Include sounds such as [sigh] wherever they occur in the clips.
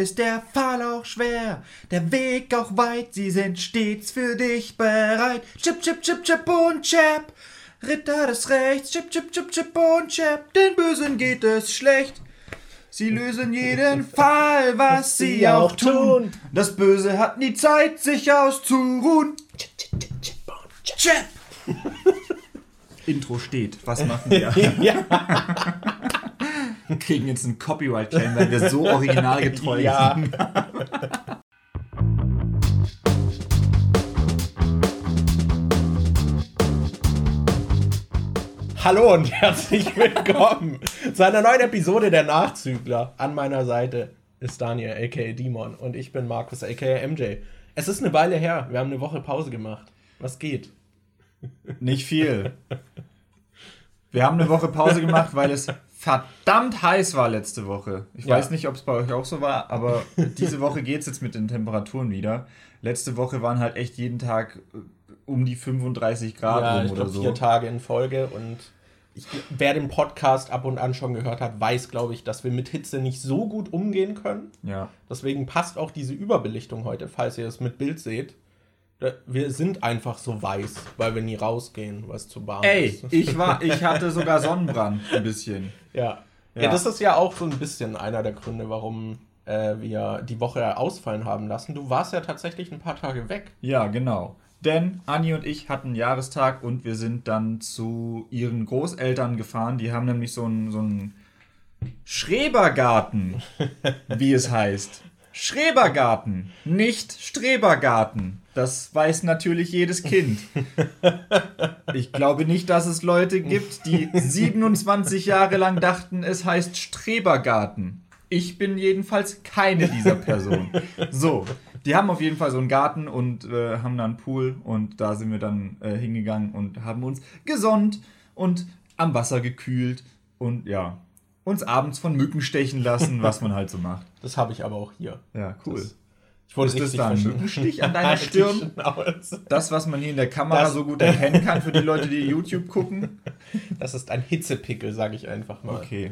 Ist der Pfahl auch schwer, der Weg auch weit, sie sind stets für dich bereit. Chip, chip, chip, chip und chap, Ritter des Rechts, chip, chip, chip, chip und chap, den Bösen geht es schlecht. Sie lösen jeden [laughs] Fall, was sie auch tun. Das Böse hat nie Zeit, sich auszuruhen. Chip, chip, chip, chip und chap. [laughs] Intro steht. Was machen [laughs] wir? ja. Kriegen jetzt einen Copyright-Claim, weil wir so originalgetreu ja. sind. Hallo und herzlich willkommen zu einer neuen Episode der Nachzügler. An meiner Seite ist Daniel, aka Demon, und ich bin Markus, aka MJ. Es ist eine Weile her, wir haben eine Woche Pause gemacht. Was geht? Nicht viel. Wir haben eine Woche Pause gemacht, weil es verdammt heiß war letzte Woche. Ich ja. weiß nicht, ob es bei euch auch so war, aber [laughs] diese Woche geht es jetzt mit den Temperaturen wieder. Letzte Woche waren halt echt jeden Tag äh, um die 35 Grad ja, ich oder glaub, so. Vier Tage in Folge und ich, wer den Podcast ab und an schon gehört hat, weiß, glaube ich, dass wir mit Hitze nicht so gut umgehen können. Ja. Deswegen passt auch diese Überbelichtung heute, falls ihr es mit Bild seht. Wir sind einfach so weiß, weil wir nie rausgehen, was zu warm Ey, ist. Ey, ich ich hatte sogar Sonnenbrand ein bisschen. [laughs] Ja. ja. ja. das ist ja auch so ein bisschen einer der Gründe, warum äh, wir die Woche ausfallen haben lassen. Du warst ja tatsächlich ein paar Tage weg. Ja, genau. Denn Anni und ich hatten Jahrestag und wir sind dann zu ihren Großeltern gefahren. Die haben nämlich so einen, so einen Schrebergarten, [laughs] wie es heißt. Schrebergarten, nicht Strebergarten. Das weiß natürlich jedes Kind. [laughs] Ich glaube nicht, dass es Leute gibt, die 27 Jahre lang dachten, es heißt Strebergarten. Ich bin jedenfalls keine dieser Personen. So, die haben auf jeden Fall so einen Garten und äh, haben da einen Pool und da sind wir dann äh, hingegangen und haben uns gesonnt und am Wasser gekühlt und ja, uns abends von Mücken stechen lassen, was man halt so macht. Das habe ich aber auch hier. Ja, cool. Das, ich wollte ist das da ein Mückenstich an [laughs] deiner Stirn? [laughs] Das, was man hier in der Kamera das, so gut erkennen kann für die Leute, die [laughs] YouTube gucken? Das ist ein Hitzepickel, sage ich einfach mal. Okay.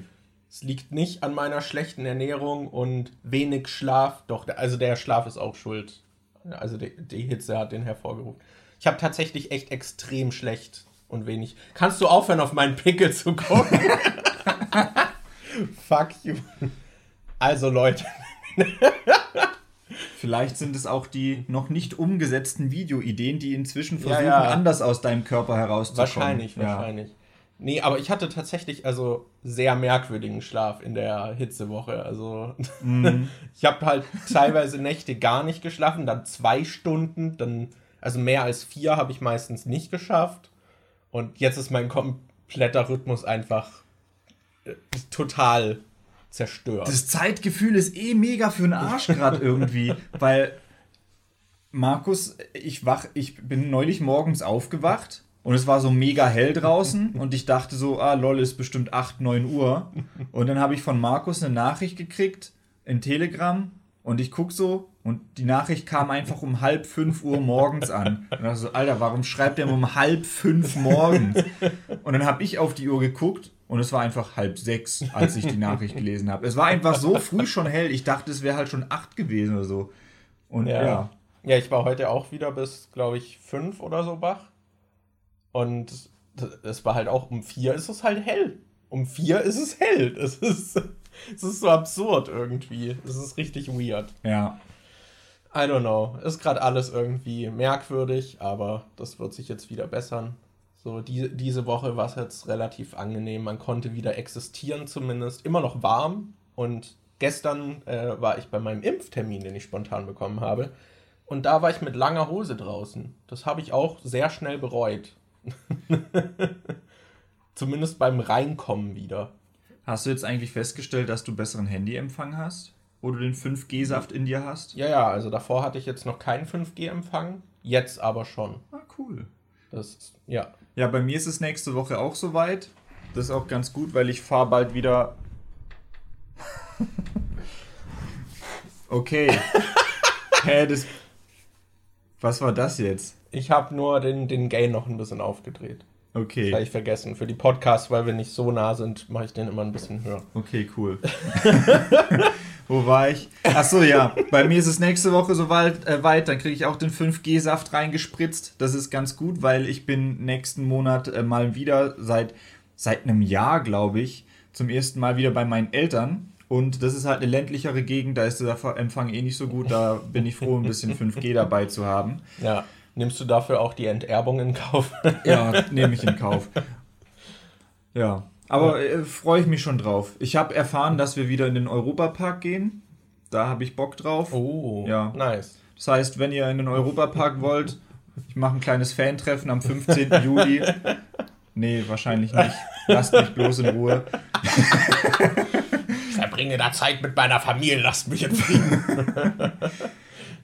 Es liegt nicht an meiner schlechten Ernährung und wenig Schlaf. Doch, also der Schlaf ist auch schuld. Also die, die Hitze hat den hervorgerufen. Ich habe tatsächlich echt extrem schlecht und wenig. Kannst du aufhören, auf meinen Pickel zu gucken? Fuck you. Also Leute. Vielleicht sind es auch die noch nicht umgesetzten Videoideen, die inzwischen versuchen, ja, ja. anders aus deinem Körper herauszukommen. Wahrscheinlich, ja. wahrscheinlich. Nee, aber ich hatte tatsächlich also sehr merkwürdigen Schlaf in der Hitzewoche. Also mhm. [laughs] ich habe halt teilweise Nächte gar nicht geschlafen, dann zwei Stunden, dann also mehr als vier habe ich meistens nicht geschafft. Und jetzt ist mein kompletter Rhythmus einfach total zerstört. Das Zeitgefühl ist eh mega für den Arsch gerade [laughs] irgendwie, weil Markus, ich wach, ich bin neulich morgens aufgewacht und es war so mega hell draußen [laughs] und ich dachte so, ah lol, ist bestimmt 8, 9 Uhr. Und dann habe ich von Markus eine Nachricht gekriegt in Telegram und ich gucke so und die Nachricht kam einfach um halb fünf Uhr morgens an. Und dachte so, Alter, warum schreibt der um halb fünf morgens? Und dann habe ich auf die Uhr geguckt und es war einfach halb sechs, als ich die Nachricht [laughs] gelesen habe. Es war einfach so früh schon hell. Ich dachte, es wäre halt schon acht gewesen oder so. Und ja. ja. Ja, ich war heute auch wieder bis, glaube ich, fünf oder so wach. Und es war halt auch um vier ist es halt hell. Um vier ist es hell. [laughs] Es ist, es ist so absurd irgendwie. Es ist richtig weird. Ja. I don't know. Ist gerade alles irgendwie merkwürdig, aber das wird sich jetzt wieder bessern. So, die, diese Woche war es jetzt relativ angenehm. Man konnte wieder existieren zumindest. Immer noch warm. Und gestern äh, war ich bei meinem Impftermin, den ich spontan bekommen habe. Und da war ich mit langer Hose draußen. Das habe ich auch sehr schnell bereut. [laughs] Zumindest beim Reinkommen wieder. Hast du jetzt eigentlich festgestellt, dass du besseren Handyempfang hast? Wo du den 5G-Saft in dir hast? Ja, ja, also davor hatte ich jetzt noch keinen 5G-Empfang, jetzt aber schon. Ah, cool. Das, ja. Ja, bei mir ist es nächste Woche auch soweit. Das ist auch ganz gut, weil ich fahre bald wieder. [laughs] okay. [laughs] Hä, das. Was war das jetzt? Ich habe nur den, den Gain noch ein bisschen aufgedreht. Okay. Das habe ich vergessen. Für die Podcasts, weil wir nicht so nah sind, mache ich den immer ein bisschen höher. Okay, cool. [laughs] Wo war ich? Ach so, ja. Bei mir ist es nächste Woche soweit äh, weit. Dann kriege ich auch den 5G-Saft reingespritzt. Das ist ganz gut, weil ich bin nächsten Monat äh, mal wieder seit, seit einem Jahr, glaube ich, zum ersten Mal wieder bei meinen Eltern. Und das ist halt eine ländlichere Gegend, da ist der Empfang eh nicht so gut. Da bin ich froh, ein bisschen 5G dabei zu haben. Ja. Nimmst du dafür auch die Enterbung in Kauf? Ja, nehme ich in Kauf. Ja. Aber äh, freue ich mich schon drauf. Ich habe erfahren, dass wir wieder in den Europapark gehen. Da habe ich Bock drauf. Oh, Ja. nice. Das heißt, wenn ihr in den Europapark [laughs] wollt, ich mache ein kleines Fantreffen am 15. Juli. Nee, wahrscheinlich nicht. Lasst mich bloß in Ruhe. [laughs] Ich verbringe da Zeit mit meiner Familie, lasst mich in Frieden. [laughs]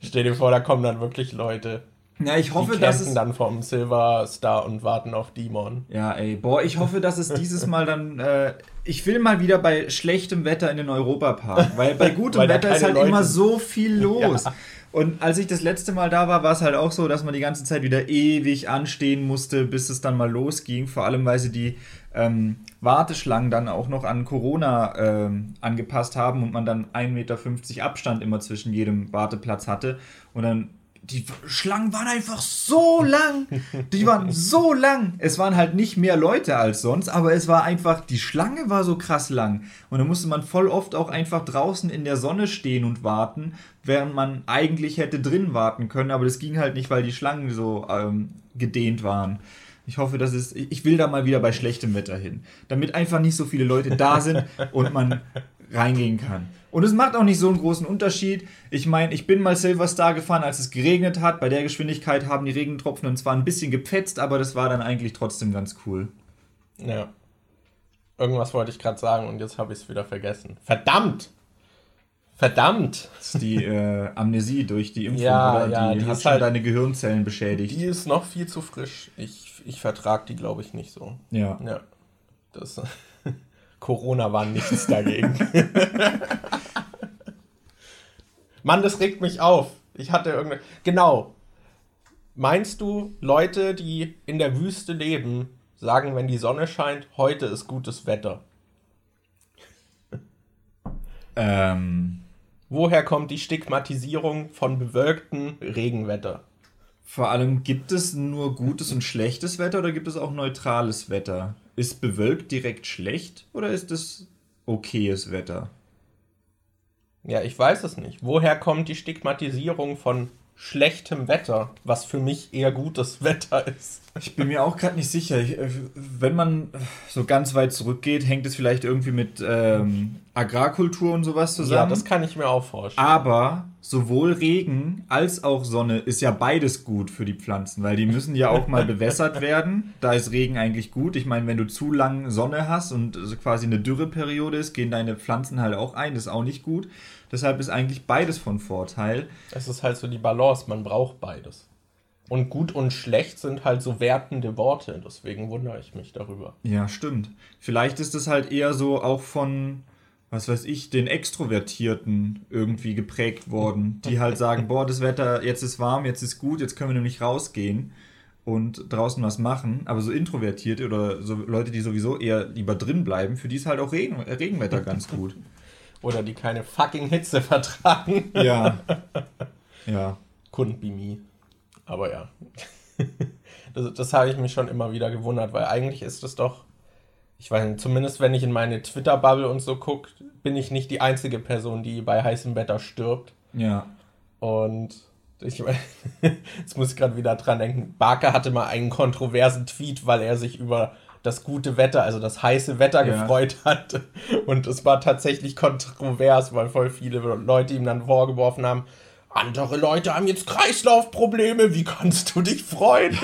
Stell dir vor, da kommen dann wirklich Leute. Ja, ich Die hoffe, dass campen es. dann vom Silver Star und warten auf Demon. Ja, ey, boah, ich hoffe, dass es dieses [laughs] Mal dann. Äh, ich will mal wieder bei schlechtem Wetter in den Europapark, weil bei [laughs] gutem Weil Wetter ist halt Leute immer so viel [laughs] los. Ja. Und als ich das letzte Mal da war, war es halt auch so, dass man die ganze Zeit wieder ewig anstehen musste, bis es dann mal losging. Vor allem, weil sie die ähm, Warteschlangen dann auch noch an Corona ähm, angepasst haben und man dann 1,50 Meter Abstand immer zwischen jedem Warteplatz hatte. Und dann die Schlangen waren einfach so lang. Die waren so lang. Es waren halt nicht mehr Leute als sonst, aber es war einfach, die Schlange war so krass lang. Und da musste man voll oft auch einfach draußen in der Sonne stehen und warten, während man eigentlich hätte drin warten können. Aber das ging halt nicht, weil die Schlangen so ähm, gedehnt waren. Ich hoffe, dass es. Ich will da mal wieder bei schlechtem Wetter hin. Damit einfach nicht so viele Leute da sind und man reingehen kann. Und es macht auch nicht so einen großen Unterschied. Ich meine, ich bin mal Silver Star gefahren, als es geregnet hat. Bei der Geschwindigkeit haben die Regentropfen und zwar ein bisschen gepfetzt, aber das war dann eigentlich trotzdem ganz cool. Ja. Irgendwas wollte ich gerade sagen und jetzt habe ich es wieder vergessen. Verdammt! Verdammt! Das ist die äh, Amnesie durch die Impfung, Ja, oder? ja, die, die hat schon halt- deine Gehirnzellen beschädigt. Die ist noch viel zu frisch. Ich, ich vertrage die, glaube ich, nicht so. ja. Ja. Das. [laughs] Corona war nichts dagegen. [laughs] Mann, das regt mich auf. Ich hatte irgendeine. Genau. Meinst du, Leute, die in der Wüste leben, sagen, wenn die Sonne scheint, heute ist gutes Wetter? [laughs] Ähm, Woher kommt die Stigmatisierung von bewölktem Regenwetter? vor allem gibt es nur gutes und schlechtes Wetter oder gibt es auch neutrales Wetter? Ist bewölkt direkt schlecht oder ist es okayes Wetter? Ja, ich weiß es nicht. Woher kommt die Stigmatisierung von schlechtem Wetter, was für mich eher gutes [laughs] Wetter ist? Ich bin mir auch gerade nicht sicher. Ich, äh, wenn man so ganz weit zurückgeht, hängt es vielleicht irgendwie mit ähm, Agrarkultur und sowas zusammen. Ja, das kann ich mir auch vorstellen. Aber sowohl Regen als auch Sonne ist ja beides gut für die Pflanzen, weil die müssen ja auch mal [laughs] bewässert werden. Da ist Regen eigentlich gut. Ich meine, wenn du zu lang Sonne hast und quasi eine Dürreperiode ist, gehen deine Pflanzen halt auch ein. Das ist auch nicht gut. Deshalb ist eigentlich beides von Vorteil. Es ist halt so die Balance, man braucht beides. Und gut und schlecht sind halt so wertende Worte, deswegen wundere ich mich darüber. Ja, stimmt. Vielleicht ist es halt eher so auch von, was weiß ich, den Extrovertierten irgendwie geprägt worden, die halt sagen, [laughs] boah, das Wetter, jetzt ist warm, jetzt ist gut, jetzt können wir nämlich rausgehen und draußen was machen. Aber so Introvertierte oder so Leute, die sowieso eher lieber drin bleiben, für die ist halt auch Regen, Regenwetter ganz gut. [laughs] Oder die keine fucking Hitze [laughs] vertragen. Ja. [laughs] Ja. Couldn't be me. Aber ja. [laughs] Das, das habe ich mich schon immer wieder gewundert, weil eigentlich ist es doch, ich weiß nicht, zumindest wenn ich in meine Twitter-Bubble und so gucke, bin ich nicht die einzige Person, die bei heißem Wetter stirbt. Ja. Und ich meine, jetzt muss ich gerade wieder dran denken, Barker hatte mal einen kontroversen Tweet, weil er sich über das gute Wetter, also das heiße Wetter Ja. gefreut hat. Und es war tatsächlich kontrovers, weil voll viele Leute ihm dann vorgeworfen haben, andere Leute haben jetzt Kreislaufprobleme, wie kannst du dich freuen?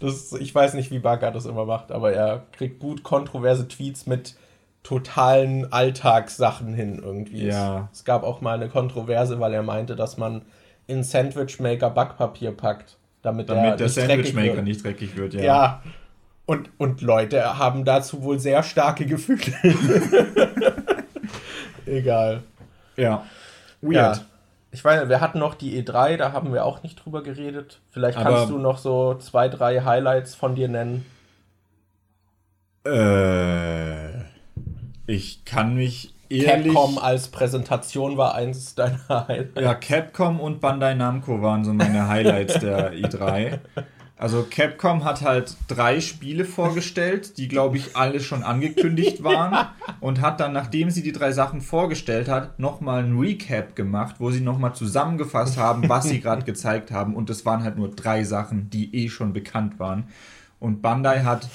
das, ich weiß nicht, wie Barker das immer macht, aber er kriegt gut kontroverse Tweets mit totalen Alltagssachen hin irgendwie. Ja. Es, es gab auch mal eine Kontroverse, weil er meinte, dass man in Sandwichmaker Backpapier packt, damit, Damit er der Sandwichmaker nicht dreckig wird, ja. Ja. Und, und Leute haben dazu wohl sehr starke Gefühle. [laughs] Egal. Ja. Ja. Ich weiß, wir hatten noch die E3, da haben wir auch nicht drüber geredet. Vielleicht kannst Aber- du noch so zwei, drei Highlights von dir nennen. Äh, ich kann mich ehrlich. Capcom als Präsentation war eins deiner Highlights. Ja, Capcom und Bandai Namco waren so meine Highlights der E3. Also Capcom hat halt drei Spiele vorgestellt, die glaube ich alle schon angekündigt waren und hat dann, nachdem sie die drei Sachen vorgestellt hat, nochmal ein Recap gemacht, wo sie nochmal zusammengefasst haben, was sie gerade gezeigt haben und es waren halt nur drei Sachen, die eh schon bekannt waren. Und Bandai hat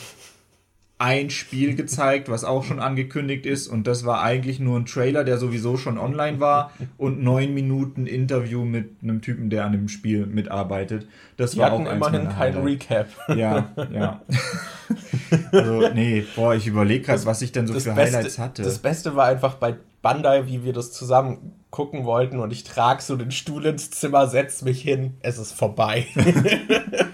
ein Spiel gezeigt, was auch schon angekündigt ist. Und das war eigentlich nur ein Trailer, der sowieso schon online war. Und neun Minuten Interview mit einem Typen, der an dem Spiel mitarbeitet. Das Die war hatten auch immerhin kein. Recap. Ja, ja. also, nee, boah, ich überlege gerade, was ich denn so für Beste, Highlights hatte. das Beste war einfach bei Bandai, wie wir das zusammen gucken wollten und ich trage so den Stuhl ins Zimmer, setz mich hin, es ist vorbei. [laughs]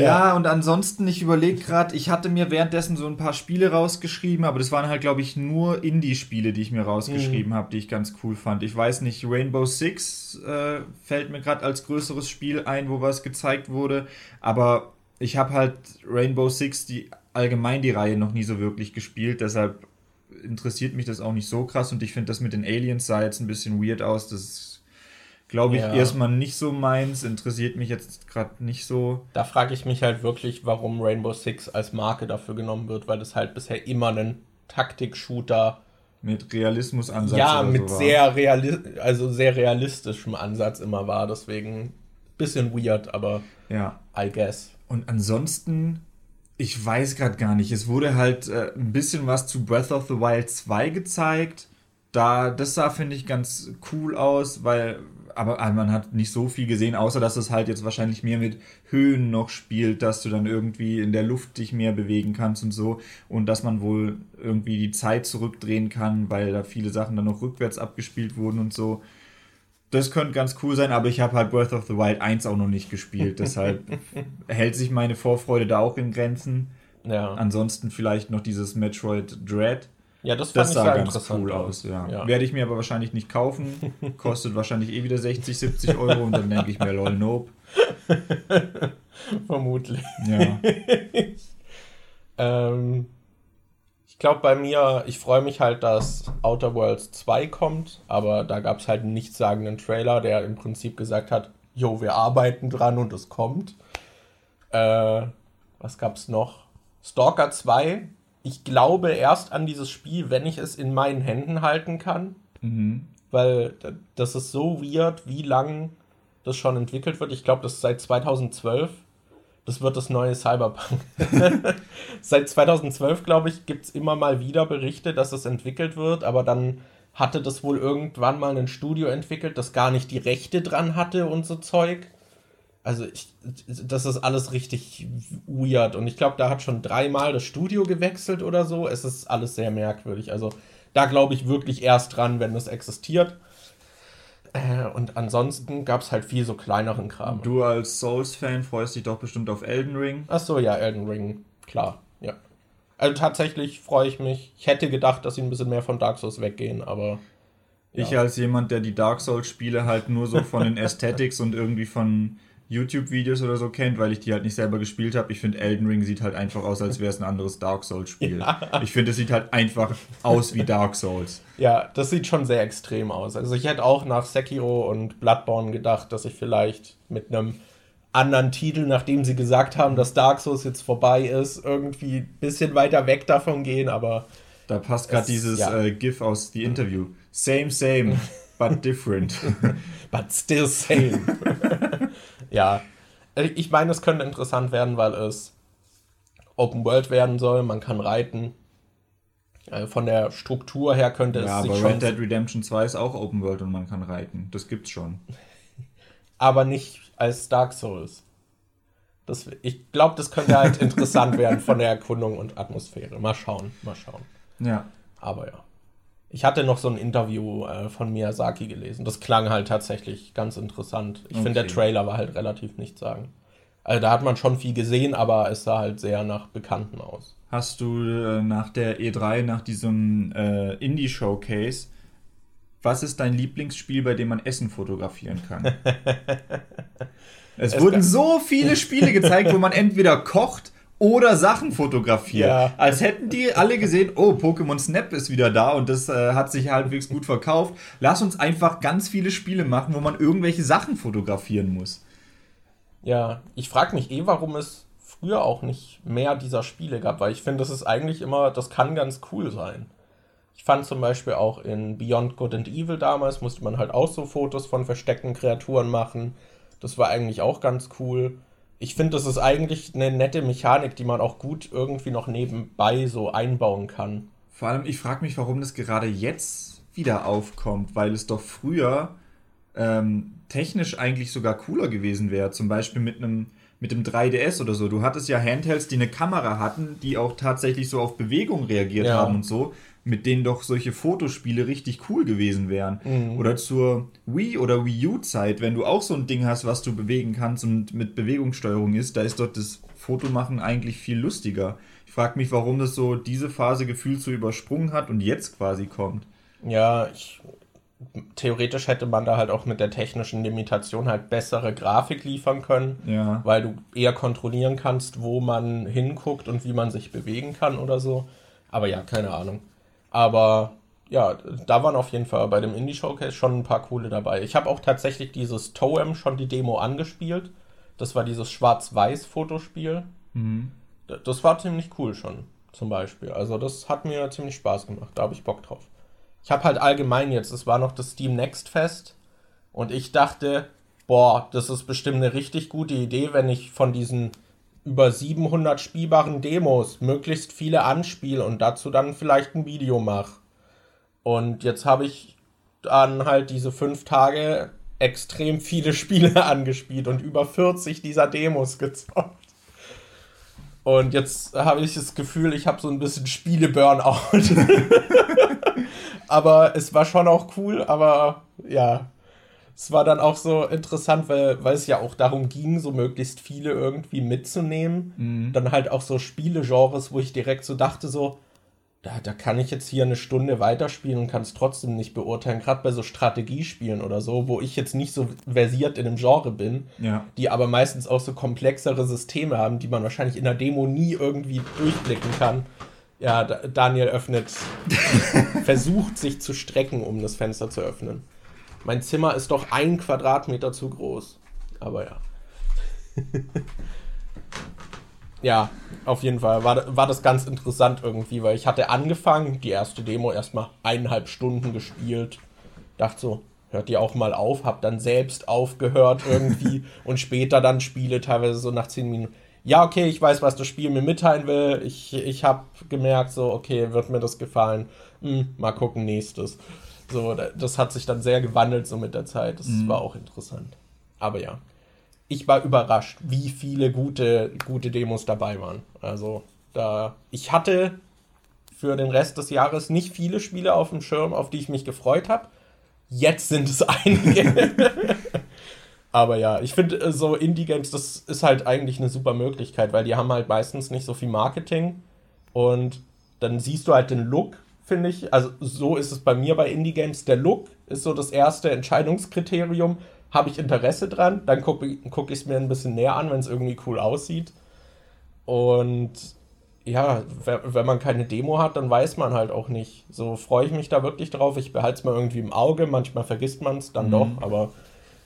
Ja, und ansonsten, ich überlege gerade, ich hatte mir währenddessen so ein paar Spiele rausgeschrieben, aber das waren halt, glaube ich, nur Indie-Spiele, die ich mir rausgeschrieben Mhm. habe, die ich ganz cool fand. Ich weiß nicht, Rainbow Six äh, fällt mir gerade als größeres Spiel ein, wo was gezeigt wurde, aber ich habe halt Rainbow Six, die allgemein die Reihe noch nie so wirklich gespielt, deshalb interessiert mich das auch nicht so krass und ich finde das mit den Aliens sah jetzt ein bisschen weird aus, das glaube ich, Ja. erstmal nicht so meins, interessiert mich jetzt gerade nicht so. Da frage ich mich halt wirklich, warum Rainbow Six als Marke dafür genommen wird, weil das halt bisher immer ein Taktik-Shooter, Mit Realismusansatz. ja, mit so sehr, reali also sehr realistischem Ansatz immer war. Deswegen bisschen weird, aber Ja. I guess. Und ansonsten, ich weiß gerade gar nicht. Es wurde halt äh, ein bisschen was zu Breath of the Wild 2 gezeigt. Da, das sah, finde ich, ganz cool aus, weil, aber äh, man hat nicht so viel gesehen, außer dass es halt jetzt wahrscheinlich mehr mit Höhen noch spielt, dass du dann irgendwie in der Luft dich mehr bewegen kannst und so. Und dass man wohl irgendwie die Zeit zurückdrehen kann, weil da viele Sachen dann noch rückwärts abgespielt wurden und so. Das könnte ganz cool sein, aber ich habe halt Breath of the Wild 1 auch noch nicht gespielt. Deshalb [laughs] hält sich meine Vorfreude da auch in Grenzen. Ja, Ansonsten vielleicht noch dieses Metroid Dread. Ja das Das sah ganz cool aus, ja. Ja. Werde ich mir aber wahrscheinlich nicht kaufen. [laughs] Kostet wahrscheinlich eh wieder 60, 70 Euro und dann denke ich mir, lol, nope. [laughs] Vermutlich. Ja. [laughs] Ähm, ich glaube bei mir, ich freue mich halt, dass Outer Worlds 2 kommt, aber da gab es halt einen nichtssagenden Trailer, der im Prinzip gesagt hat, jo, wir arbeiten dran und es kommt. Äh, was gab's noch? Stalker 2. Ich glaube erst an dieses Spiel, wenn ich es in meinen Händen halten kann, Mhm. weil das ist so weird, wie lang das schon entwickelt wird. Ich glaube, das ist seit 2012. Das wird das neue Cyberpunk. [laughs] seit 2012, glaube ich, gibt es immer mal wieder Berichte, dass es entwickelt wird, aber dann hatte das wohl irgendwann mal ein Studio entwickelt, das gar nicht die Rechte dran hatte und so Zeug. Also ich, das ist alles richtig weird und ich glaube, da hat schon dreimal das Studio gewechselt oder so. Es ist alles sehr merkwürdig. Also da glaube ich wirklich erst dran, wenn es existiert. Äh, und ansonsten gab es halt viel so kleineren Kram. Du als Souls-Fan freust dich doch bestimmt auf Elden Ring. Ach so, ja, Elden Ring, klar, ja. Also tatsächlich freue ich mich. Ich hätte gedacht, dass sie ein bisschen mehr von Dark Souls weggehen, aber Ich Ja. als jemand, der die Dark Souls-Spiele halt nur so von den [laughs] Aesthetics und irgendwie von YouTube-Videos oder so kennt, weil ich die halt nicht selber gespielt habe. Ich finde, Elden Ring sieht halt einfach aus, als wäre es ein anderes Dark Souls-Spiel. Ich finde, es sieht halt einfach aus wie Dark Souls. ja, das sieht schon sehr extrem aus. Also ich hätte auch nach Sekiro und Bloodborne gedacht, dass ich vielleicht mit einem anderen Titel, nachdem sie gesagt haben, dass Dark Souls jetzt vorbei ist, irgendwie ein bisschen weiter weg davon gehen, aber Da passt gerade Es- dieses ja. äh, GIF aus The Interview. Same, same, but different. [laughs] but still same. [laughs] ja, Äh, ich meine, es könnte interessant werden, weil es Open World werden soll, man kann reiten. Äh, Von der Struktur her könnte es ja, sich aber schon, Red Dead Redemption 2 ist auch Open World und man kann reiten. Das gibt's schon. [laughs] aber nicht als Dark Souls. Das, ich glaube, das könnte halt [laughs] interessant werden von der Erkundung und Atmosphäre. Mal schauen, mal schauen. Ja. Aber ja. Ich hatte noch so ein Interview äh, von Miyazaki gelesen. Das klang halt tatsächlich ganz interessant. Ich finde, der Okay. Trailer war halt relativ nichts sagen. Also da hat man schon viel gesehen, aber es sah halt sehr nach Bekannten aus. Hast du äh, nach der E3, nach diesem äh, Indie-Showcase, was ist dein Lieblingsspiel, bei dem man Essen fotografieren kann? [laughs] es, Es wurden so viele Spiele gezeigt, wo man entweder kocht oder Sachen fotografiert. Ja. Als hätten die alle gesehen, oh, Pokémon Snap ist wieder da und das äh, hat sich halbwegs gut verkauft. Lass uns einfach ganz viele Spiele machen, wo man irgendwelche Sachen fotografieren muss. Ja, ich frage mich eh, warum es früher auch nicht mehr dieser Spiele gab, weil ich finde, das ist eigentlich immer, das kann ganz cool sein. Ich fand zum Beispiel auch in Beyond Good and Evil damals, musste man halt auch so Fotos von versteckten Kreaturen machen. Das war eigentlich auch ganz cool ich finde, das ist eigentlich eine nette Mechanik, die man auch gut irgendwie noch nebenbei so einbauen kann. Vor allem, ich frage mich, warum das gerade jetzt wieder aufkommt, weil es doch früher ähm, technisch eigentlich sogar cooler gewesen wäre. Zum Beispiel mit einem mit dem 3DS oder so. Du hattest ja Handhelds, die eine Kamera hatten, die auch tatsächlich so auf Bewegung reagiert ja. haben und so mit denen doch solche Fotospiele richtig cool gewesen wären. Mhm. Oder zur Wii oder Wii U-Zeit, wenn du auch so ein Ding hast, was du bewegen kannst und mit Bewegungssteuerung ist, da ist doch das Fotomachen eigentlich viel lustiger. Ich frage mich, warum das so diese Phase gefühlt so übersprungen hat und jetzt quasi kommt. Ja, ich, theoretisch hätte man da halt auch mit der technischen Limitation halt bessere Grafik liefern können, ja. weil du eher kontrollieren kannst, wo man hinguckt und wie man sich bewegen kann oder so. Aber ja, keine Ahnung. Aber ja, da waren auf jeden Fall bei dem Indie Showcase schon ein paar coole dabei. Ich habe auch tatsächlich dieses Toem schon die Demo angespielt. Das war dieses Schwarz-Weiß-Fotospiel. Mhm. Das war ziemlich cool schon, zum Beispiel. Also das hat mir ziemlich Spaß gemacht. Da habe ich Bock drauf. Ich habe halt allgemein jetzt, es war noch das Steam Next Fest und ich dachte, boah, das ist bestimmt eine richtig gute Idee, wenn ich von diesen über 700 spielbaren Demos möglichst viele anspiele und dazu dann vielleicht ein Video mache. Und jetzt habe ich dann halt diese fünf Tage extrem viele [laughs] Spiele angespielt und über 40 dieser Demos gezockt. Und jetzt habe ich das Gefühl, ich habe so ein bisschen Spiele-Burnout. [laughs] aber es war schon auch cool, aber ja, es war dann auch so interessant, weil, weil es ja auch darum ging, so möglichst viele irgendwie mitzunehmen. Mhm. Dann halt auch so Spielegenres, wo ich direkt so dachte, so, da, da kann ich jetzt hier eine Stunde weiterspielen und kann es trotzdem nicht beurteilen. Gerade bei so Strategiespielen oder so, wo ich jetzt nicht so versiert in dem Genre bin, ja. die aber meistens auch so komplexere Systeme haben, die man wahrscheinlich in der Demo nie irgendwie durchblicken kann. Ja, Daniel öffnet, [laughs] versucht sich zu strecken, um das Fenster zu öffnen. Mein Zimmer ist doch ein Quadratmeter zu groß. Aber ja. [laughs] ja, auf jeden Fall war, war das ganz interessant irgendwie, weil ich hatte angefangen, die erste Demo erstmal eineinhalb Stunden gespielt. Dachte so, hört ihr auch mal auf, hab dann selbst aufgehört irgendwie [laughs] und später dann Spiele teilweise so nach zehn Minuten. Ja, okay, ich weiß, was das Spiel mir mitteilen will. Ich, ich habe gemerkt, so, okay, wird mir das gefallen. Hm, mal gucken, nächstes. So, das hat sich dann sehr gewandelt so mit der Zeit. Das mhm. war auch interessant. Aber ja, ich war überrascht, wie viele gute, gute Demos dabei waren. Also, da, ich hatte für den Rest des Jahres nicht viele Spiele auf dem Schirm, auf die ich mich gefreut habe. Jetzt sind es [laughs] einige. Aber ja, ich finde äh, so Indie-Games, das ist halt eigentlich eine super Möglichkeit, weil die haben halt meistens nicht so viel Marketing und dann siehst du halt den Look finde ich. Also so ist es bei mir bei Indie-Games. Der Look ist so das erste Entscheidungskriterium. Habe ich Interesse dran, dann gucke guck ich es mir ein bisschen näher an, wenn es irgendwie cool aussieht. Und ja, wenn man keine Demo hat, dann weiß man halt auch nicht. So freue ich mich da wirklich drauf. Ich behalte es mal irgendwie im Auge. Manchmal vergisst man es dann mhm. doch, aber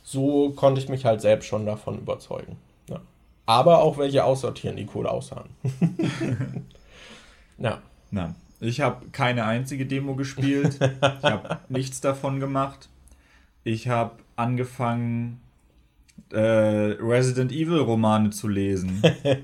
so konnte ich mich halt selbst schon davon überzeugen. Ja. Aber auch welche aussortieren, die cool aussahen. [laughs] [laughs] ja. Na, ich habe keine einzige Demo gespielt. ich habe [laughs] nichts davon gemacht. Ich habe angefangen, äh, Resident Evil Romane zu lesen.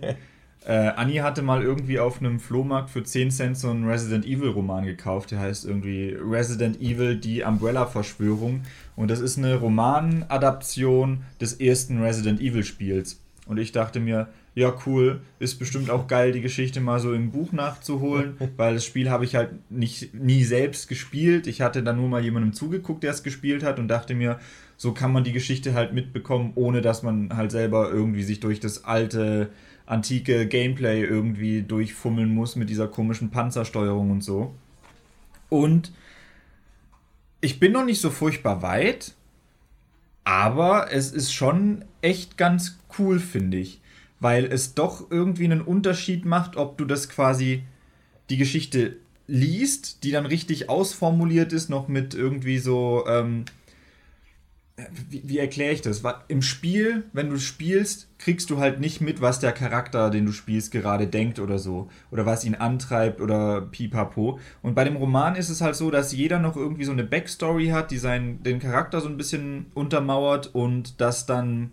[laughs] äh, Anni hatte mal irgendwie auf einem Flohmarkt für 10 Cent so einen Resident Evil Roman gekauft. Der heißt irgendwie Resident Evil, die Umbrella-Verschwörung. Und das ist eine Romanadaption des ersten Resident Evil Spiels. Und ich dachte mir, ja cool, ist bestimmt auch geil, die Geschichte mal so im Buch nachzuholen, [laughs] weil das Spiel habe ich halt nicht nie selbst gespielt. Ich hatte dann nur mal jemandem zugeguckt, der es gespielt hat und dachte mir, so kann man die Geschichte halt mitbekommen, ohne dass man halt selber irgendwie sich durch das alte, antike Gameplay irgendwie durchfummeln muss mit dieser komischen Panzersteuerung und so. Und ich bin noch nicht so furchtbar weit, aber es ist schon echt ganz cool, finde ich weil es doch irgendwie einen Unterschied macht, ob du das quasi die Geschichte liest, die dann richtig ausformuliert ist, noch mit irgendwie so, ähm, wie, wie erkläre ich das? Im Spiel, wenn du spielst, kriegst du halt nicht mit, was der Charakter, den du spielst, gerade denkt oder so. Oder was ihn antreibt oder pipapo. Und bei dem Roman ist es halt so, dass jeder noch irgendwie so eine Backstory hat, die seinen, den Charakter so ein bisschen untermauert und dass dann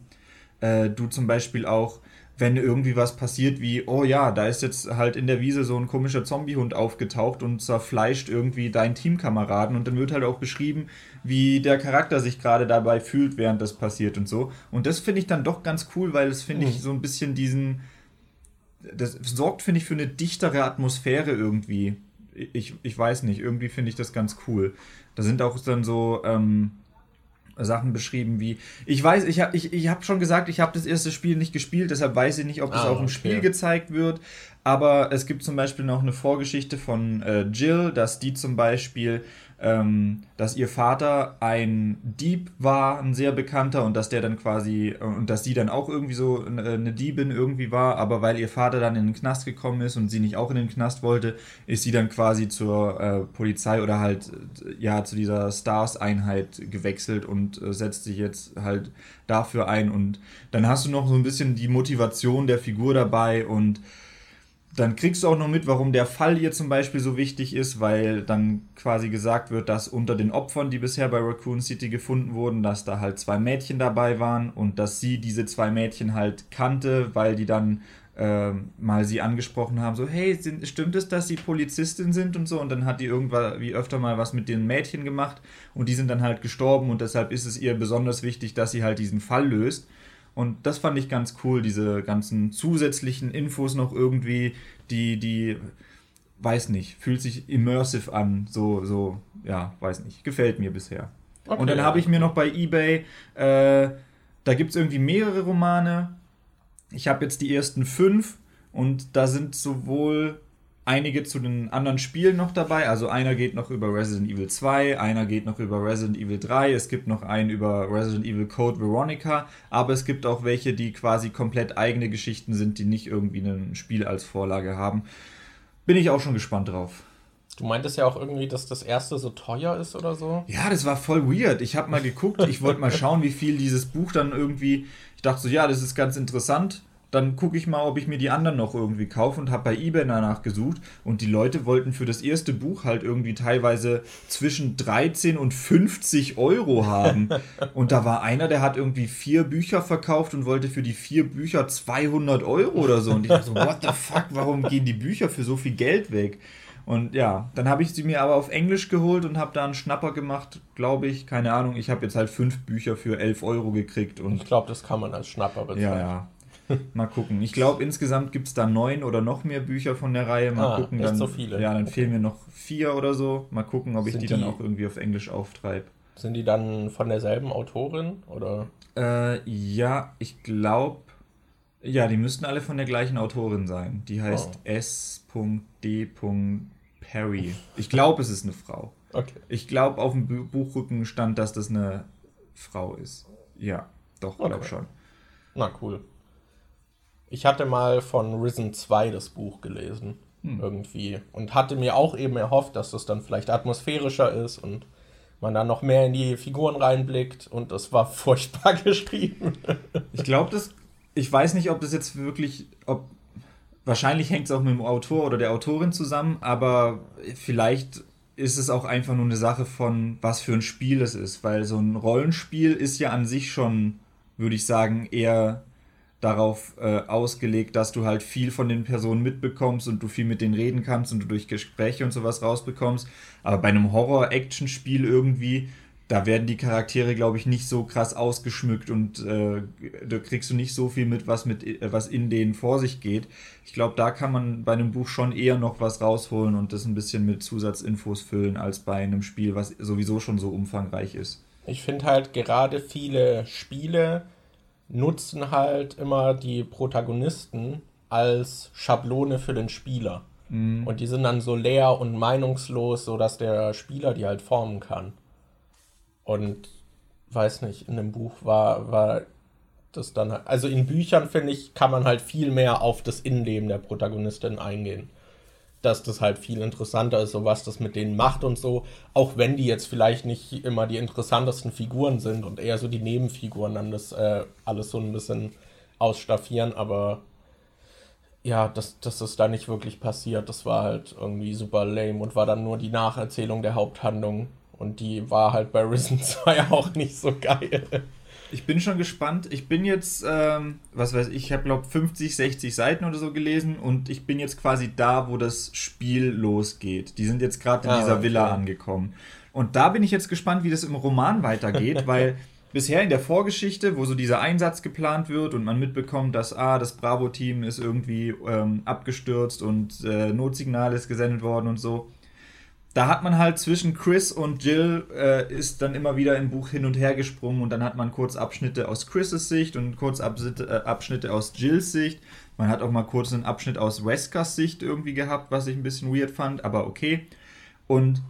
äh, du zum Beispiel auch wenn irgendwie was passiert wie, oh ja, da ist jetzt halt in der Wiese so ein komischer Zombiehund aufgetaucht und zerfleischt irgendwie deinen Teamkameraden und dann wird halt auch beschrieben, wie der Charakter sich gerade dabei fühlt, während das passiert und so. Und das finde ich dann doch ganz cool, weil das finde ich mhm. so ein bisschen diesen, das sorgt, finde ich, für eine dichtere Atmosphäre irgendwie. Ich, ich weiß nicht, irgendwie finde ich das ganz cool. Da sind auch dann so, ähm, Sachen beschrieben wie ich weiß ich habe ich, ich hab schon gesagt ich habe das erste Spiel nicht gespielt deshalb weiß ich nicht ob das ah, auch im okay. Spiel gezeigt wird aber es gibt zum Beispiel noch eine Vorgeschichte von äh, Jill dass die zum Beispiel ähm, dass ihr Vater ein Dieb war, ein sehr bekannter, und dass der dann quasi, äh, und dass sie dann auch irgendwie so äh, eine Diebin irgendwie war, aber weil ihr Vater dann in den Knast gekommen ist und sie nicht auch in den Knast wollte, ist sie dann quasi zur äh, Polizei oder halt, äh, ja, zu dieser Stars-Einheit gewechselt und äh, setzt sich jetzt halt dafür ein. Und dann hast du noch so ein bisschen die Motivation der Figur dabei und dann kriegst du auch noch mit, warum der Fall hier zum Beispiel so wichtig ist, weil dann quasi gesagt wird, dass unter den Opfern, die bisher bei Raccoon City gefunden wurden, dass da halt zwei Mädchen dabei waren und dass sie diese zwei Mädchen halt kannte, weil die dann äh, mal sie angesprochen haben, so, hey, sind, stimmt es, dass sie Polizistin sind und so? Und dann hat die irgendwann wie öfter mal was mit den Mädchen gemacht und die sind dann halt gestorben und deshalb ist es ihr besonders wichtig, dass sie halt diesen Fall löst. Und das fand ich ganz cool, diese ganzen zusätzlichen Infos noch irgendwie, die, die, weiß nicht, fühlt sich immersive an. So, so, ja, weiß nicht. Gefällt mir bisher. Okay, und dann habe ich mir noch bei eBay, äh, da gibt es irgendwie mehrere Romane. Ich habe jetzt die ersten fünf und da sind sowohl einige zu den anderen Spielen noch dabei. Also einer geht noch über Resident Evil 2, einer geht noch über Resident Evil 3, es gibt noch einen über Resident Evil Code Veronica, aber es gibt auch welche, die quasi komplett eigene Geschichten sind, die nicht irgendwie ein Spiel als Vorlage haben. Bin ich auch schon gespannt drauf. Du meintest ja auch irgendwie, dass das erste so teuer ist oder so. Ja, das war voll weird. Ich habe mal geguckt, ich wollte mal schauen, wie viel dieses Buch dann irgendwie. Ich dachte so, ja, das ist ganz interessant dann gucke ich mal, ob ich mir die anderen noch irgendwie kaufe und habe bei eBay danach gesucht und die Leute wollten für das erste Buch halt irgendwie teilweise zwischen 13 und 50 Euro haben [laughs] und da war einer, der hat irgendwie vier Bücher verkauft und wollte für die vier Bücher 200 Euro oder so und ich dachte so, [laughs] what the fuck, warum gehen die Bücher für so viel Geld weg? Und ja, dann habe ich sie mir aber auf Englisch geholt und habe da einen Schnapper gemacht, glaube ich. Keine Ahnung, ich habe jetzt halt fünf Bücher für 11 Euro gekriegt. Und ich glaube, das kann man als Schnapper bezahlen. Ja, ja. [laughs] Mal gucken. Ich glaube, insgesamt gibt es da neun oder noch mehr Bücher von der Reihe. Mal ah, gucken. Dann, so viele. Ja, dann fehlen mir noch vier oder so. Mal gucken, ob Sind ich die, die dann auch irgendwie auf Englisch auftreibe. Sind die dann von derselben Autorin oder? Äh, ja, ich glaube. Ja, die müssten alle von der gleichen Autorin sein. Die heißt oh. S.D. Perry. Ich glaube, es ist eine Frau. Okay. Ich glaube, auf dem Buchrücken stand, dass das eine Frau ist. Ja, doch, glaube okay. schon. Na cool. Ich hatte mal von Risen 2 das Buch gelesen. Hm. Irgendwie. Und hatte mir auch eben erhofft, dass das dann vielleicht atmosphärischer ist und man dann noch mehr in die Figuren reinblickt. Und das war [laughs] furchtbar geschrieben. ich glaube, das. Ich weiß nicht, ob das jetzt wirklich. Ob, wahrscheinlich hängt es auch mit dem Autor oder der Autorin zusammen, aber vielleicht ist es auch einfach nur eine Sache von, was für ein Spiel es ist. Weil so ein Rollenspiel ist ja an sich schon, würde ich sagen, eher darauf äh, ausgelegt, dass du halt viel von den Personen mitbekommst und du viel mit denen reden kannst und du durch Gespräche und sowas rausbekommst. Aber bei einem Horror-Action-Spiel irgendwie, da werden die Charaktere, glaube ich, nicht so krass ausgeschmückt und äh, da kriegst du nicht so viel mit, was mit äh, was in denen vor sich geht. Ich glaube, da kann man bei einem Buch schon eher noch was rausholen und das ein bisschen mit Zusatzinfos füllen, als bei einem Spiel, was sowieso schon so umfangreich ist. Ich finde halt gerade viele Spiele, nutzen halt immer die Protagonisten als Schablone für den Spieler. Mhm. Und die sind dann so leer und meinungslos, sodass der Spieler die halt formen kann. Und weiß nicht, in dem Buch war, war das dann halt, also in Büchern finde ich, kann man halt viel mehr auf das Innenleben der Protagonistin eingehen. Dass das halt viel interessanter ist, so was das mit denen macht und so. Auch wenn die jetzt vielleicht nicht immer die interessantesten Figuren sind und eher so die Nebenfiguren dann das äh, alles so ein bisschen ausstaffieren, aber ja, dass, dass das da nicht wirklich passiert, das war halt irgendwie super lame und war dann nur die Nacherzählung der Haupthandlung. Und die war halt bei Risen [laughs] 2 auch nicht so geil. Ich bin schon gespannt. Ich bin jetzt, ähm, was weiß ich, ich habe glaube 50, 60 Seiten oder so gelesen und ich bin jetzt quasi da, wo das Spiel losgeht. Die sind jetzt gerade in ah, dieser okay. Villa angekommen. Und da bin ich jetzt gespannt, wie das im Roman weitergeht, [laughs] weil bisher in der Vorgeschichte, wo so dieser Einsatz geplant wird und man mitbekommt, dass ah, das Bravo-Team ist irgendwie ähm, abgestürzt und äh, Notsignal ist gesendet worden und so, da hat man halt zwischen Chris und Jill äh, ist dann immer wieder im Buch hin und her gesprungen und dann hat man kurz Abschnitte aus Chris' Sicht und kurz Abschnitte, äh, Abschnitte aus Jills Sicht. Man hat auch mal kurz einen Abschnitt aus Weskers Sicht irgendwie gehabt, was ich ein bisschen weird fand, aber okay. Und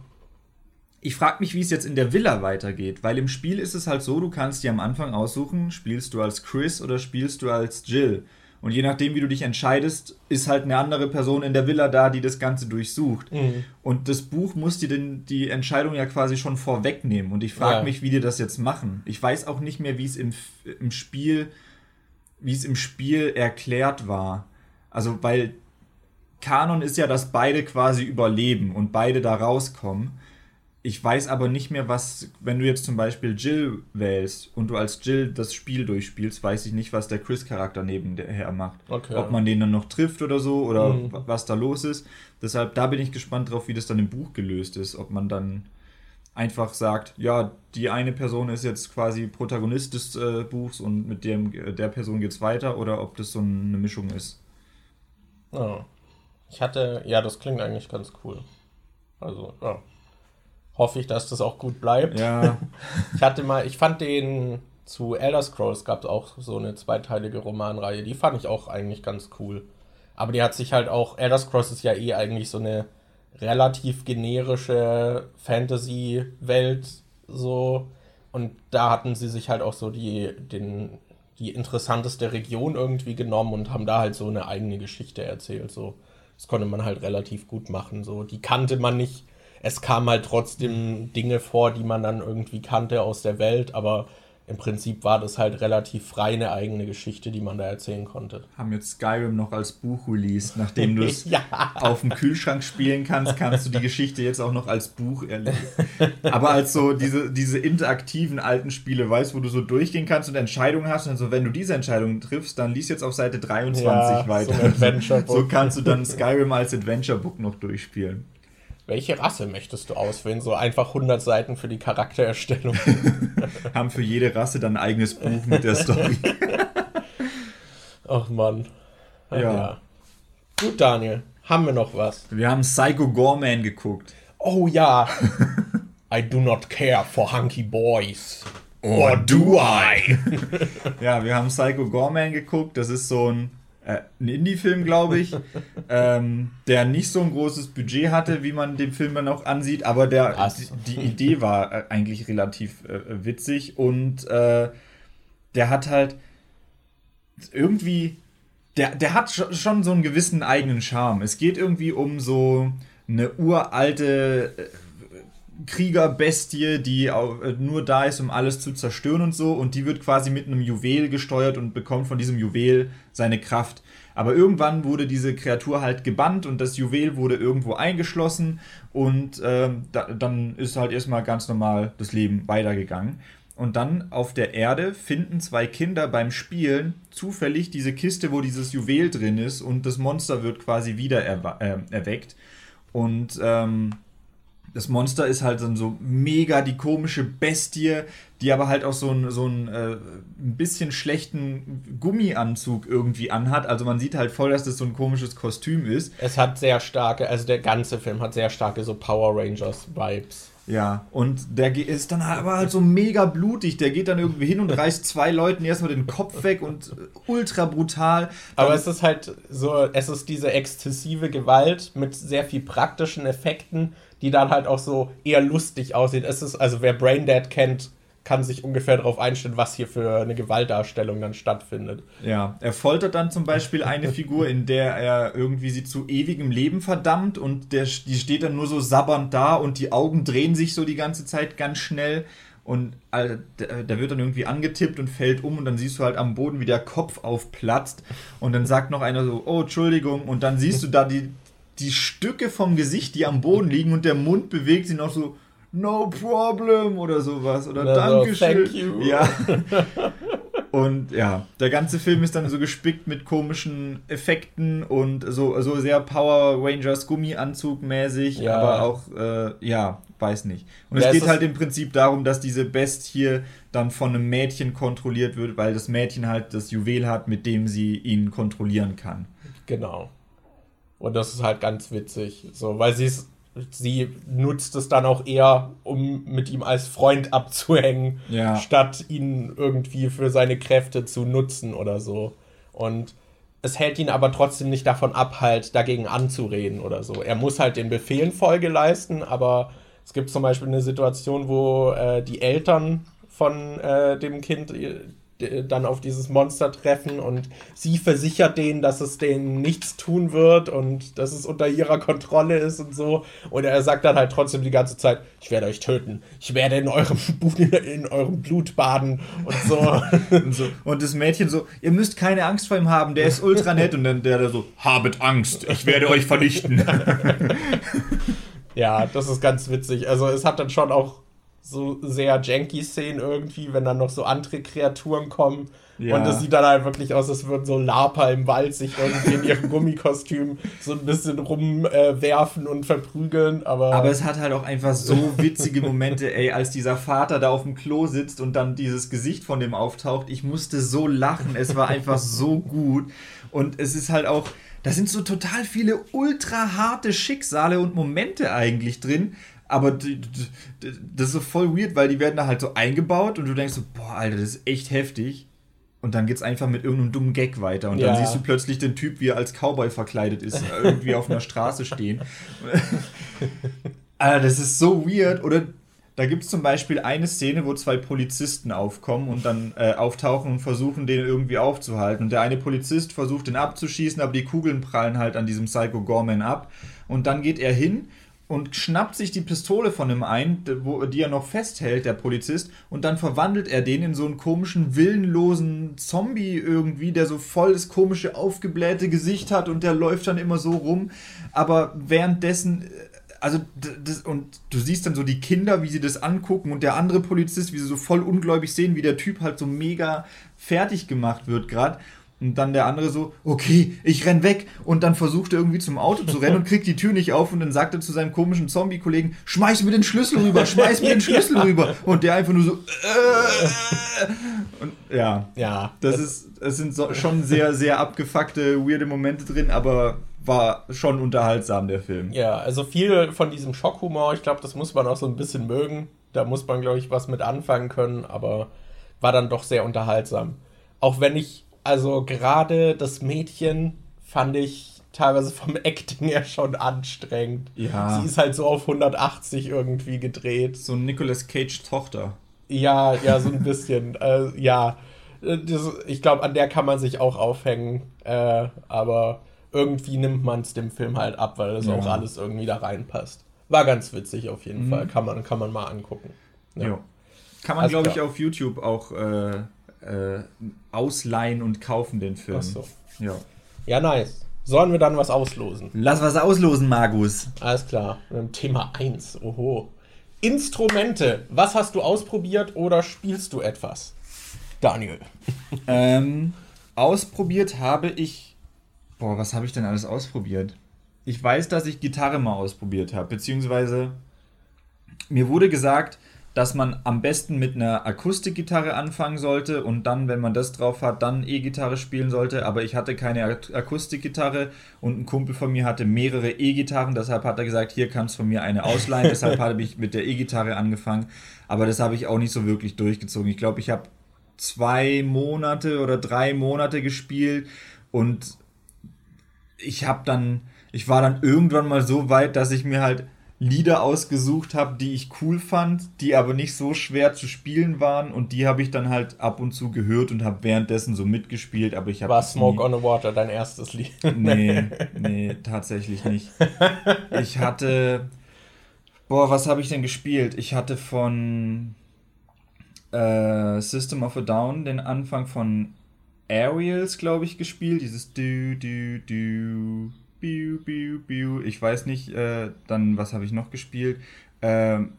ich frage mich, wie es jetzt in der Villa weitergeht, weil im Spiel ist es halt so, du kannst dir am Anfang aussuchen, spielst du als Chris oder spielst du als Jill. Und je nachdem, wie du dich entscheidest, ist halt eine andere Person in der Villa da, die das Ganze durchsucht. Mhm. Und das Buch muss dir denn die Entscheidung ja quasi schon vorwegnehmen. Und ich frage ja. mich, wie die das jetzt machen. Ich weiß auch nicht mehr, wie es im, im Spiel, wie es im Spiel erklärt war. Also, weil Kanon ist ja, dass beide quasi überleben und beide da rauskommen. Ich weiß aber nicht mehr, was, wenn du jetzt zum Beispiel Jill wählst und du als Jill das Spiel durchspielst, weiß ich nicht, was der Chris-Charakter nebenher macht. Okay. Ob man den dann noch trifft oder so oder mhm. was da los ist. Deshalb, da bin ich gespannt drauf, wie das dann im Buch gelöst ist. Ob man dann einfach sagt, ja, die eine Person ist jetzt quasi Protagonist des äh, Buchs und mit dem, äh, der Person geht's weiter oder ob das so eine Mischung ist. Oh. Ich hatte, ja, das klingt eigentlich ganz cool. Also, ja hoffe ich, dass das auch gut bleibt. Ja. [laughs] Ich hatte mal, ich fand den zu Elder Scrolls gab es auch so eine zweiteilige Romanreihe, die fand ich auch eigentlich ganz cool. Aber die hat sich halt auch, Elder Scrolls ist ja eh eigentlich so eine relativ generische Fantasy-Welt so. Und da hatten sie sich halt auch so die, den, die interessanteste Region irgendwie genommen und haben da halt so eine eigene Geschichte erzählt. So. Das konnte man halt relativ gut machen. So. Die kannte man nicht es kamen halt trotzdem Dinge vor, die man dann irgendwie kannte aus der Welt, aber im Prinzip war das halt relativ frei eine eigene Geschichte, die man da erzählen konnte. Haben jetzt Skyrim noch als Buch released. Nachdem du es [laughs] ja. auf dem Kühlschrank spielen kannst, kannst du die Geschichte jetzt auch noch als Buch erleben. Aber als so diese, diese interaktiven alten Spiele, weißt wo du so durchgehen kannst und Entscheidungen hast und so, wenn du diese Entscheidungen triffst, dann liest jetzt auf Seite 23 ja, weiter. So, so kannst du dann Skyrim als Adventure Book noch durchspielen. Welche Rasse möchtest du auswählen? So einfach 100 Seiten für die Charaktererstellung. [laughs] Haben für jede Rasse dann ein eigenes Buch mit der Story. [laughs] Ach Mann. Ach, ja. ja. Gut, Daniel. Haben wir noch was? Wir haben Psycho Gorman geguckt. Oh ja. [laughs] I do not care for hunky boys. Or do I? ja, wir haben Psycho Gorman geguckt. Das ist so ein äh, ein Indie-Film, glaube ich, [laughs] ähm, der nicht so ein großes Budget hatte, wie man den Film dann auch ansieht, aber der, die, die, Idee war äh, eigentlich relativ äh, witzig und äh, der hat halt irgendwie, der, der hat schon so einen gewissen eigenen Charme. Es geht irgendwie um so eine uralte äh, Kriegerbestie, die äh, nur da ist, um alles zu zerstören und so. Und die wird quasi mit einem Juwel gesteuert und bekommt von diesem Juwel seine Kraft. Aber irgendwann wurde diese Kreatur halt gebannt und das Juwel wurde irgendwo eingeschlossen und ähm, da, dann ist halt erstmal ganz normal das Leben weitergegangen. Und dann auf der Erde finden zwei Kinder beim Spielen zufällig diese Kiste, wo dieses Juwel drin ist und das Monster wird quasi wieder äh, erweckt. Und ähm, das Monster ist halt dann so mega die komische Bestie, die aber halt auch so einen so äh, ein bisschen schlechten Gummianzug irgendwie anhat. Also man sieht halt voll, dass das so ein komisches Kostüm ist. Es hat sehr starke, also der ganze Film hat sehr starke so Power Rangers Vibes. Ja, und der ist dann aber halt so mega blutig. Der geht dann irgendwie hin und reißt zwei Leuten erstmal den Kopf weg und ultra brutal. Aber es ist halt so, es ist diese exzessive Gewalt mit sehr viel praktischen Effekten die dann halt auch so eher lustig aussehen. Es ist, also wer Braindead kennt, kann sich ungefähr darauf einstellen, was hier für eine Gewaltdarstellung dann stattfindet. Ja, er foltert dann zum Beispiel eine [laughs] Figur, in der er irgendwie sie zu ewigem Leben verdammt und der, die steht dann nur so sabbernd da und die Augen drehen sich so die ganze Zeit ganz schnell und äh, der wird dann irgendwie angetippt und fällt um und dann siehst du halt am Boden, wie der Kopf aufplatzt und dann sagt noch einer so, oh, Entschuldigung und dann siehst du da die, die Stücke vom Gesicht, die am Boden liegen und der Mund bewegt sich noch so, no problem oder sowas oder no, Dankeschön. Thank you. Ja. [laughs] Und ja, der ganze Film ist dann so gespickt mit komischen Effekten und so, so sehr Power Rangers Gummianzug mäßig, ja. aber auch, äh, ja, weiß nicht. Und ja, es geht halt im Prinzip darum, dass diese Bestie dann von einem Mädchen kontrolliert wird, weil das Mädchen halt das Juwel hat, mit dem sie ihn kontrollieren kann. Genau. Und das ist halt ganz witzig, so, weil sie es sie nutzt es dann auch eher, um mit ihm als Freund abzuhängen, ja. statt ihn irgendwie für seine Kräfte zu nutzen oder so. Und es hält ihn aber trotzdem nicht davon ab, halt dagegen anzureden oder so. Er muss halt den Befehlen Folge leisten, aber es gibt zum Beispiel eine Situation, wo äh, die Eltern von äh, dem Kind dann auf dieses Monster treffen und sie versichert denen, dass es denen nichts tun wird und dass es unter ihrer Kontrolle ist und so. Und er sagt dann halt trotzdem die ganze Zeit, ich werde euch töten. Ich werde in eurem, [laughs] in eurem Blut baden und so. [laughs] und so. Und das Mädchen so, ihr müsst keine Angst vor ihm haben, der ist ultra nett. Und dann der, der so, habet Angst, ich werde euch vernichten. [laughs] ja, das ist ganz witzig. Also es hat dann schon auch so sehr janky Szenen irgendwie, wenn dann noch so andere Kreaturen kommen. Ja. Und das sieht dann halt wirklich aus, als würden so Lapa im Wald sich irgendwie in ihrem [laughs] Gummikostüm so ein bisschen rumwerfen äh, und verprügeln. Aber, aber es hat halt auch einfach so witzige Momente, ey, als dieser Vater da auf dem Klo sitzt und dann dieses Gesicht von dem auftaucht. Ich musste so lachen. Es war einfach so gut. Und es ist halt auch. Da sind so total viele ultra harte Schicksale und Momente eigentlich drin, aber das ist so voll weird, weil die werden da halt so eingebaut und du denkst so, boah, Alter, das ist echt heftig. Und dann geht's einfach mit irgendeinem dummen Gag weiter. Und ja. dann siehst du plötzlich den Typ, wie er als Cowboy verkleidet ist, [laughs] irgendwie auf einer Straße stehen. Alter, das ist so weird. Oder da gibt es zum Beispiel eine Szene, wo zwei Polizisten aufkommen und dann äh, auftauchen und versuchen, den irgendwie aufzuhalten. Und der eine Polizist versucht, den abzuschießen, aber die Kugeln prallen halt an diesem Psycho Gorman ab. Und dann geht er hin und schnappt sich die Pistole von ihm ein, wo, die er noch festhält, der Polizist, und dann verwandelt er den in so einen komischen, willenlosen Zombie irgendwie, der so voll das komische, aufgeblähte Gesicht hat und der läuft dann immer so rum. Aber währenddessen, äh, also, das, und du siehst dann so die Kinder, wie sie das angucken und der andere Polizist, wie sie so voll ungläubig sehen, wie der Typ halt so mega fertig gemacht wird gerade. Und dann der andere so, okay, ich renn weg. Und dann versucht er irgendwie zum Auto zu rennen [laughs] und kriegt die Tür nicht auf. Und dann sagt er zu seinem komischen Zombie-Kollegen, schmeiß mir den Schlüssel rüber, schmeiß mir den [laughs] Schlüssel rüber. Und der einfach nur so, äh, und ja, ja das, das ist, es sind so, schon sehr, sehr abgefuckte, weirde Momente drin, aber war schon unterhaltsam, der Film. Ja, also viel von diesem Schockhumor, ich glaube, das muss man auch so ein bisschen mögen. Da muss man, glaube ich, was mit anfangen können, aber war dann doch sehr unterhaltsam. Auch wenn ich also gerade das Mädchen fand ich teilweise vom [laughs] Acting her schon anstrengend. Ja. Sie ist halt so auf 180 irgendwie gedreht. So Nicolas Cage Tochter. Ja, ja, so ein bisschen. [laughs] äh, ja. Das, ich glaube, an der kann man sich auch aufhängen. Äh, aber irgendwie nimmt man es dem Film halt ab, weil das ja. auch alles irgendwie da reinpasst. War ganz witzig auf jeden mhm. Fall. Kann man, kann man mal angucken. Ja. Kann man, glaube ich, auf YouTube auch äh, äh, ausleihen und kaufen, den Film. Ach so. Ja. Ja, nice. Sollen wir dann was auslosen? Lass was auslosen, Magus. Alles klar. Thema 1. Oho. Instrumente. Was hast du ausprobiert oder spielst du etwas? Daniel. [laughs] ähm, ausprobiert habe ich. Boah, was habe ich denn alles ausprobiert? Ich weiß, dass ich Gitarre mal ausprobiert habe, beziehungsweise mir wurde gesagt, dass man am besten mit einer Akustikgitarre anfangen sollte und dann, wenn man das drauf hat, dann E-Gitarre spielen sollte. Aber ich hatte keine Akustikgitarre und ein Kumpel von mir hatte mehrere E-Gitarren. Deshalb hat er gesagt, hier kannst du von mir eine ausleihen. [laughs] deshalb habe ich mit der E-Gitarre angefangen. Aber das habe ich auch nicht so wirklich durchgezogen. Ich glaube, ich habe zwei Monate oder drei Monate gespielt und ich habe dann, ich war dann irgendwann mal so weit, dass ich mir halt Lieder ausgesucht habe, die ich cool fand, die aber nicht so schwer zu spielen waren und die habe ich dann halt ab und zu gehört und habe währenddessen so mitgespielt, aber ich habe War Smoke on the Water dein erstes Lied? [laughs] Nee, [laughs] nee, tatsächlich nicht. [laughs] Ich hatte boah, was habe ich denn gespielt? Ich hatte von äh, System of a Down den Anfang von Aerials, glaube ich, gespielt, dieses du du du Biu, biu, biu. Ich weiß nicht, äh, dann, was habe ich noch gespielt? Ähm,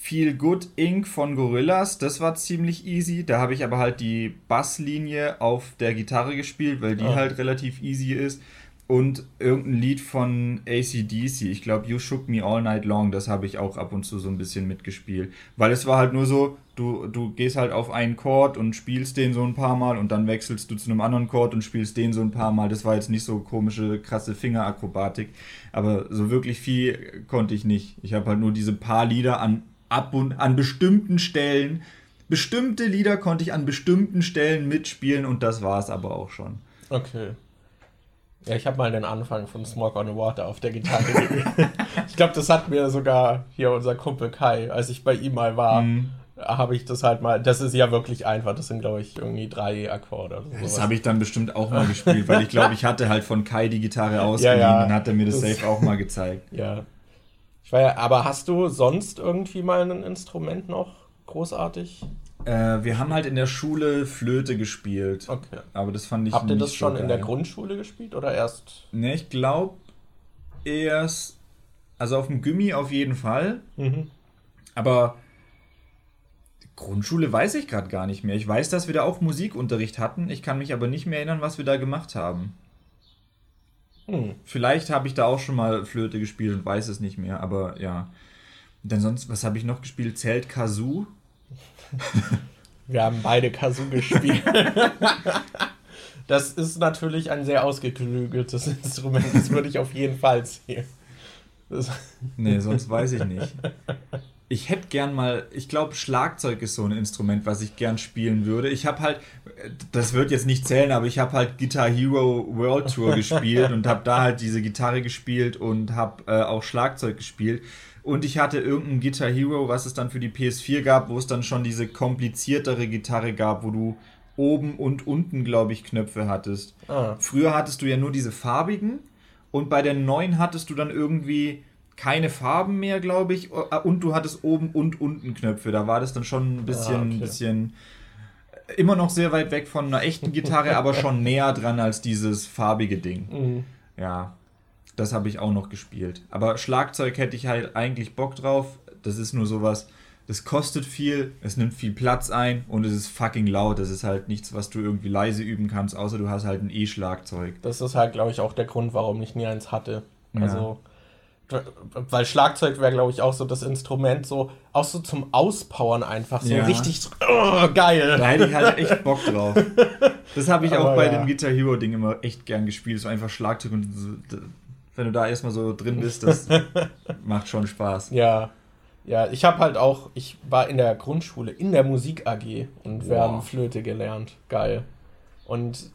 Feel Good Inc. von Gorillas, das war ziemlich easy. Da habe ich aber halt die Basslinie auf der Gitarre gespielt, weil die oh. halt relativ easy ist und irgendein Lied von ACDC. Ich glaube, You Shook Me All Night Long, das habe ich auch ab und zu so ein bisschen mitgespielt. Weil es war halt nur so, du, du gehst halt auf einen Chord und spielst den so ein paar Mal und dann wechselst du zu einem anderen Chord und spielst den so ein paar Mal. Das war jetzt nicht so komische, krasse Fingerakrobatik. Aber so wirklich viel konnte ich nicht. Ich habe halt nur diese paar Lieder an, ab und an bestimmten Stellen. Bestimmte Lieder konnte ich an bestimmten Stellen mitspielen und das war es aber auch schon. Okay. Ja, ich habe mal den Anfang von Smoke on the Water auf der Gitarre gegeben. [laughs] ich glaube, das hat mir sogar hier unser Kumpel Kai, als ich bei ihm mal war, mm. habe ich das halt mal. Das ist ja wirklich einfach. Das sind, glaube ich, irgendwie drei Akkorde. das habe ich dann bestimmt auch mal gespielt, weil ich glaube, ich hatte halt von Kai die Gitarre ausgeliehen ja, ja. und hat er mir das, das safe auch mal gezeigt. [laughs] Ja. Ich war ja, aber hast du sonst irgendwie mal ein Instrument noch großartig? Äh, wir haben halt in der Schule Flöte gespielt. Okay. Aber das fand ich Habt ihr das schon so in der Grundschule gespielt oder erst? Ne, ich glaube erst. Also auf dem Gummi auf jeden Fall. Mhm. Aber Grundschule weiß ich gerade gar nicht mehr. Ich weiß, dass wir da auch Musikunterricht hatten. Ich kann mich aber nicht mehr erinnern, was wir da gemacht haben. Hm. Vielleicht habe ich da auch schon mal Flöte gespielt und weiß es nicht mehr, aber ja. Denn sonst, was habe ich noch gespielt? Zelt Kazoo. [laughs] Wir haben beide Kazoo gespielt. [laughs] das ist natürlich ein sehr ausgeklügeltes Instrument. Das würde ich auf jeden Fall sehen. [laughs] Nee, sonst weiß ich nicht. Ich hätte gern mal, ich glaube, Schlagzeug ist so ein Instrument, was ich gern spielen würde. Ich habe halt, das wird jetzt nicht zählen, aber ich habe halt Guitar Hero World Tour gespielt und habe da halt diese Gitarre gespielt und habe äh, auch Schlagzeug gespielt. Und ich hatte irgendein Guitar Hero, was es dann für die PS4 gab, wo es dann schon diese kompliziertere Gitarre gab, wo du oben und unten, glaube ich, Knöpfe hattest. Ah. Früher hattest du ja nur diese farbigen und bei der neuen hattest du dann irgendwie keine Farben mehr, glaube ich, äh, und du hattest oben und unten Knöpfe. Da war das dann schon ein bisschen, ah, okay. bisschen immer noch sehr weit weg von einer echten Gitarre, aber schon näher dran als dieses farbige Ding. Mhm. Ja. Das habe ich auch noch gespielt. Aber Schlagzeug hätte ich halt eigentlich Bock drauf. Das ist nur sowas, das kostet viel, es nimmt viel Platz ein und es ist fucking laut. Das ist halt nichts, was du irgendwie leise üben kannst, außer du hast halt ein E-Schlagzeug. Das ist halt, glaube ich, auch der Grund, warum ich nie eins hatte. Ja. Also, weil Schlagzeug wäre, glaube ich, auch so das Instrument, so auch so zum Auspowern einfach, so ja. richtig oh, geil. Da hätte ich halt echt Bock drauf. [laughs] Das habe ich Aber auch bei ja. dem Guitar Hero Ding immer echt gern gespielt, so einfach Schlagzeug und so, wenn du da erstmal so drin bist, das [laughs] macht schon Spaß. Ja. Ja, ich habe halt auch, ich war in der Grundschule in der Musik AG und wir wow. haben Flöte gelernt. Geil. Und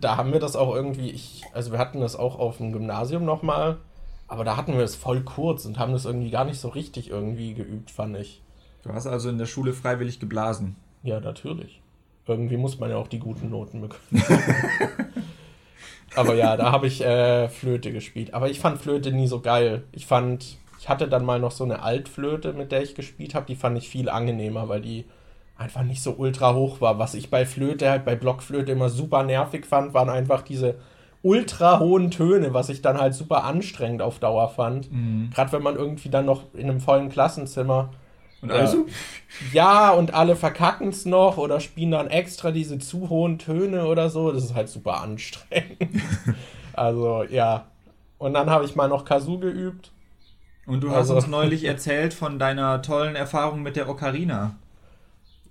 da haben wir das auch irgendwie, ich, also wir hatten das auch auf dem Gymnasium nochmal, aber da hatten wir es voll kurz und haben das irgendwie gar nicht so richtig irgendwie geübt, fand ich. Du hast also in der Schule freiwillig geblasen. Ja, natürlich. Irgendwie muss man ja auch die guten Noten bekommen. [laughs] Aber ja, da habe ich äh, Flöte gespielt. Aber ich fand Flöte nie so geil. Ich fand, ich hatte dann mal noch so eine Altflöte, mit der ich gespielt habe. Die fand ich viel angenehmer, weil die einfach nicht so ultra hoch war. Was ich bei Flöte halt, bei Blockflöte immer super nervig fand, waren einfach diese ultra hohen Töne, was ich dann halt super anstrengend auf Dauer fand. Mhm. Gerade wenn man irgendwie dann noch in einem vollen Klassenzimmer und also? Ja, und alle verkacken es noch oder spielen dann extra diese zu hohen Töne oder so. Das ist halt super anstrengend. [laughs] also, ja. Und dann habe ich mal noch Kazoo geübt. Und du also, hast uns neulich erzählt von deiner tollen Erfahrung mit der Ocarina.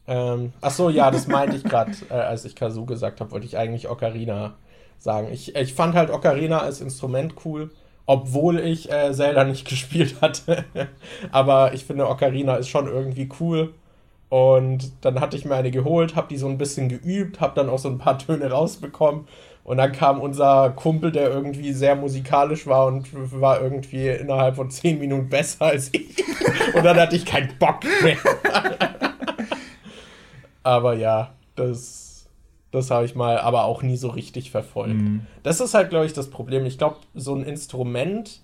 Ähm, ach so, ja, das meinte ich gerade, [laughs] äh, als ich Kazoo gesagt habe, wollte ich eigentlich Ocarina sagen. Ich, ich fand halt Ocarina als Instrument cool obwohl ich äh, Zelda nicht [laughs] gespielt hatte. Aber ich finde, Ocarina ist schon irgendwie cool. Und dann hatte ich mir eine geholt, habe die so ein bisschen geübt, habe dann auch so ein paar [laughs] Töne rausbekommen. Und dann kam unser Kumpel, der irgendwie sehr musikalisch war und war irgendwie innerhalb von zehn Minuten besser als ich. [laughs] Und dann hatte ich keinen Bock mehr. aber ja, das, das habe ich mal, aber auch nie so richtig verfolgt. Mhm. Das ist halt, glaube ich, das Problem. Ich glaube, so ein Instrument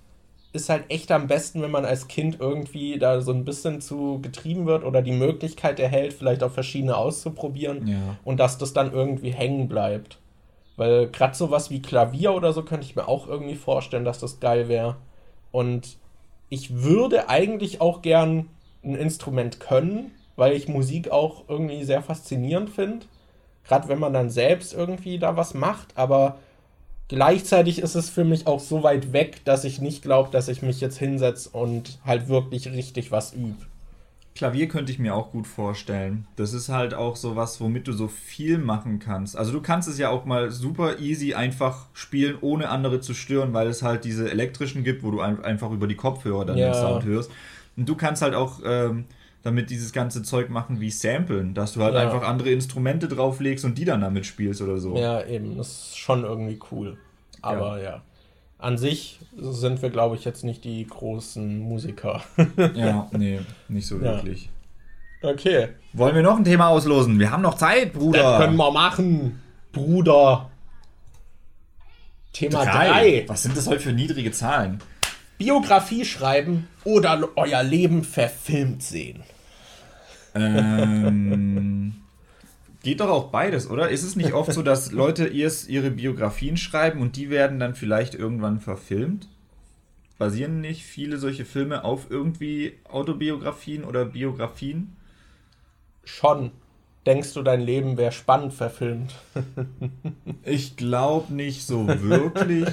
ist halt echt am besten, wenn man als Kind irgendwie da so ein bisschen zu getrieben wird oder die Möglichkeit erhält, vielleicht auch verschiedene auszuprobieren ja. und dass das dann irgendwie hängen bleibt. Weil gerade sowas wie Klavier oder so könnte ich mir auch irgendwie vorstellen, dass das geil wäre. Und ich würde eigentlich auch gern ein Instrument können, weil ich Musik auch irgendwie sehr faszinierend finde. Gerade wenn man dann selbst irgendwie da was macht, aber Gleichzeitig ist es für mich auch so weit weg, dass ich nicht glaube, dass ich mich jetzt hinsetze und halt wirklich richtig was übe. Klavier könnte ich mir auch gut vorstellen. Das ist halt auch so was, womit du so viel machen kannst. Also du kannst es ja auch mal super easy einfach spielen, ohne andere zu stören, weil es halt diese elektrischen gibt, wo du einfach über die Kopfhörer dann ja. den Sound hörst. Und du kannst halt auch ähm, damit dieses ganze Zeug machen wie Samplen, dass du halt ja. einfach andere Instrumente drauflegst und die dann damit spielst oder so. Ja, eben. Das ist schon irgendwie cool. Aber ja. ja. An sich sind wir, glaube ich, jetzt nicht die großen Musiker. [laughs] ja, nee, nicht so wirklich. Ja. Okay. Wollen wir noch ein Thema auslosen? Wir haben noch Zeit, Bruder. Das können wir machen, Bruder. Thema 3. Was sind das heute für niedrige Zahlen? Biografie schreiben oder euer Leben verfilmt sehen. Ähm, geht doch auch beides, oder? Ist es nicht oft so, dass Leute erst ihre Biografien schreiben und die werden dann vielleicht irgendwann verfilmt? Basieren nicht viele solche Filme auf irgendwie Autobiografien oder Biografien? Schon. Denkst du, dein Leben wäre spannend verfilmt? [laughs] ich glaube nicht so wirklich.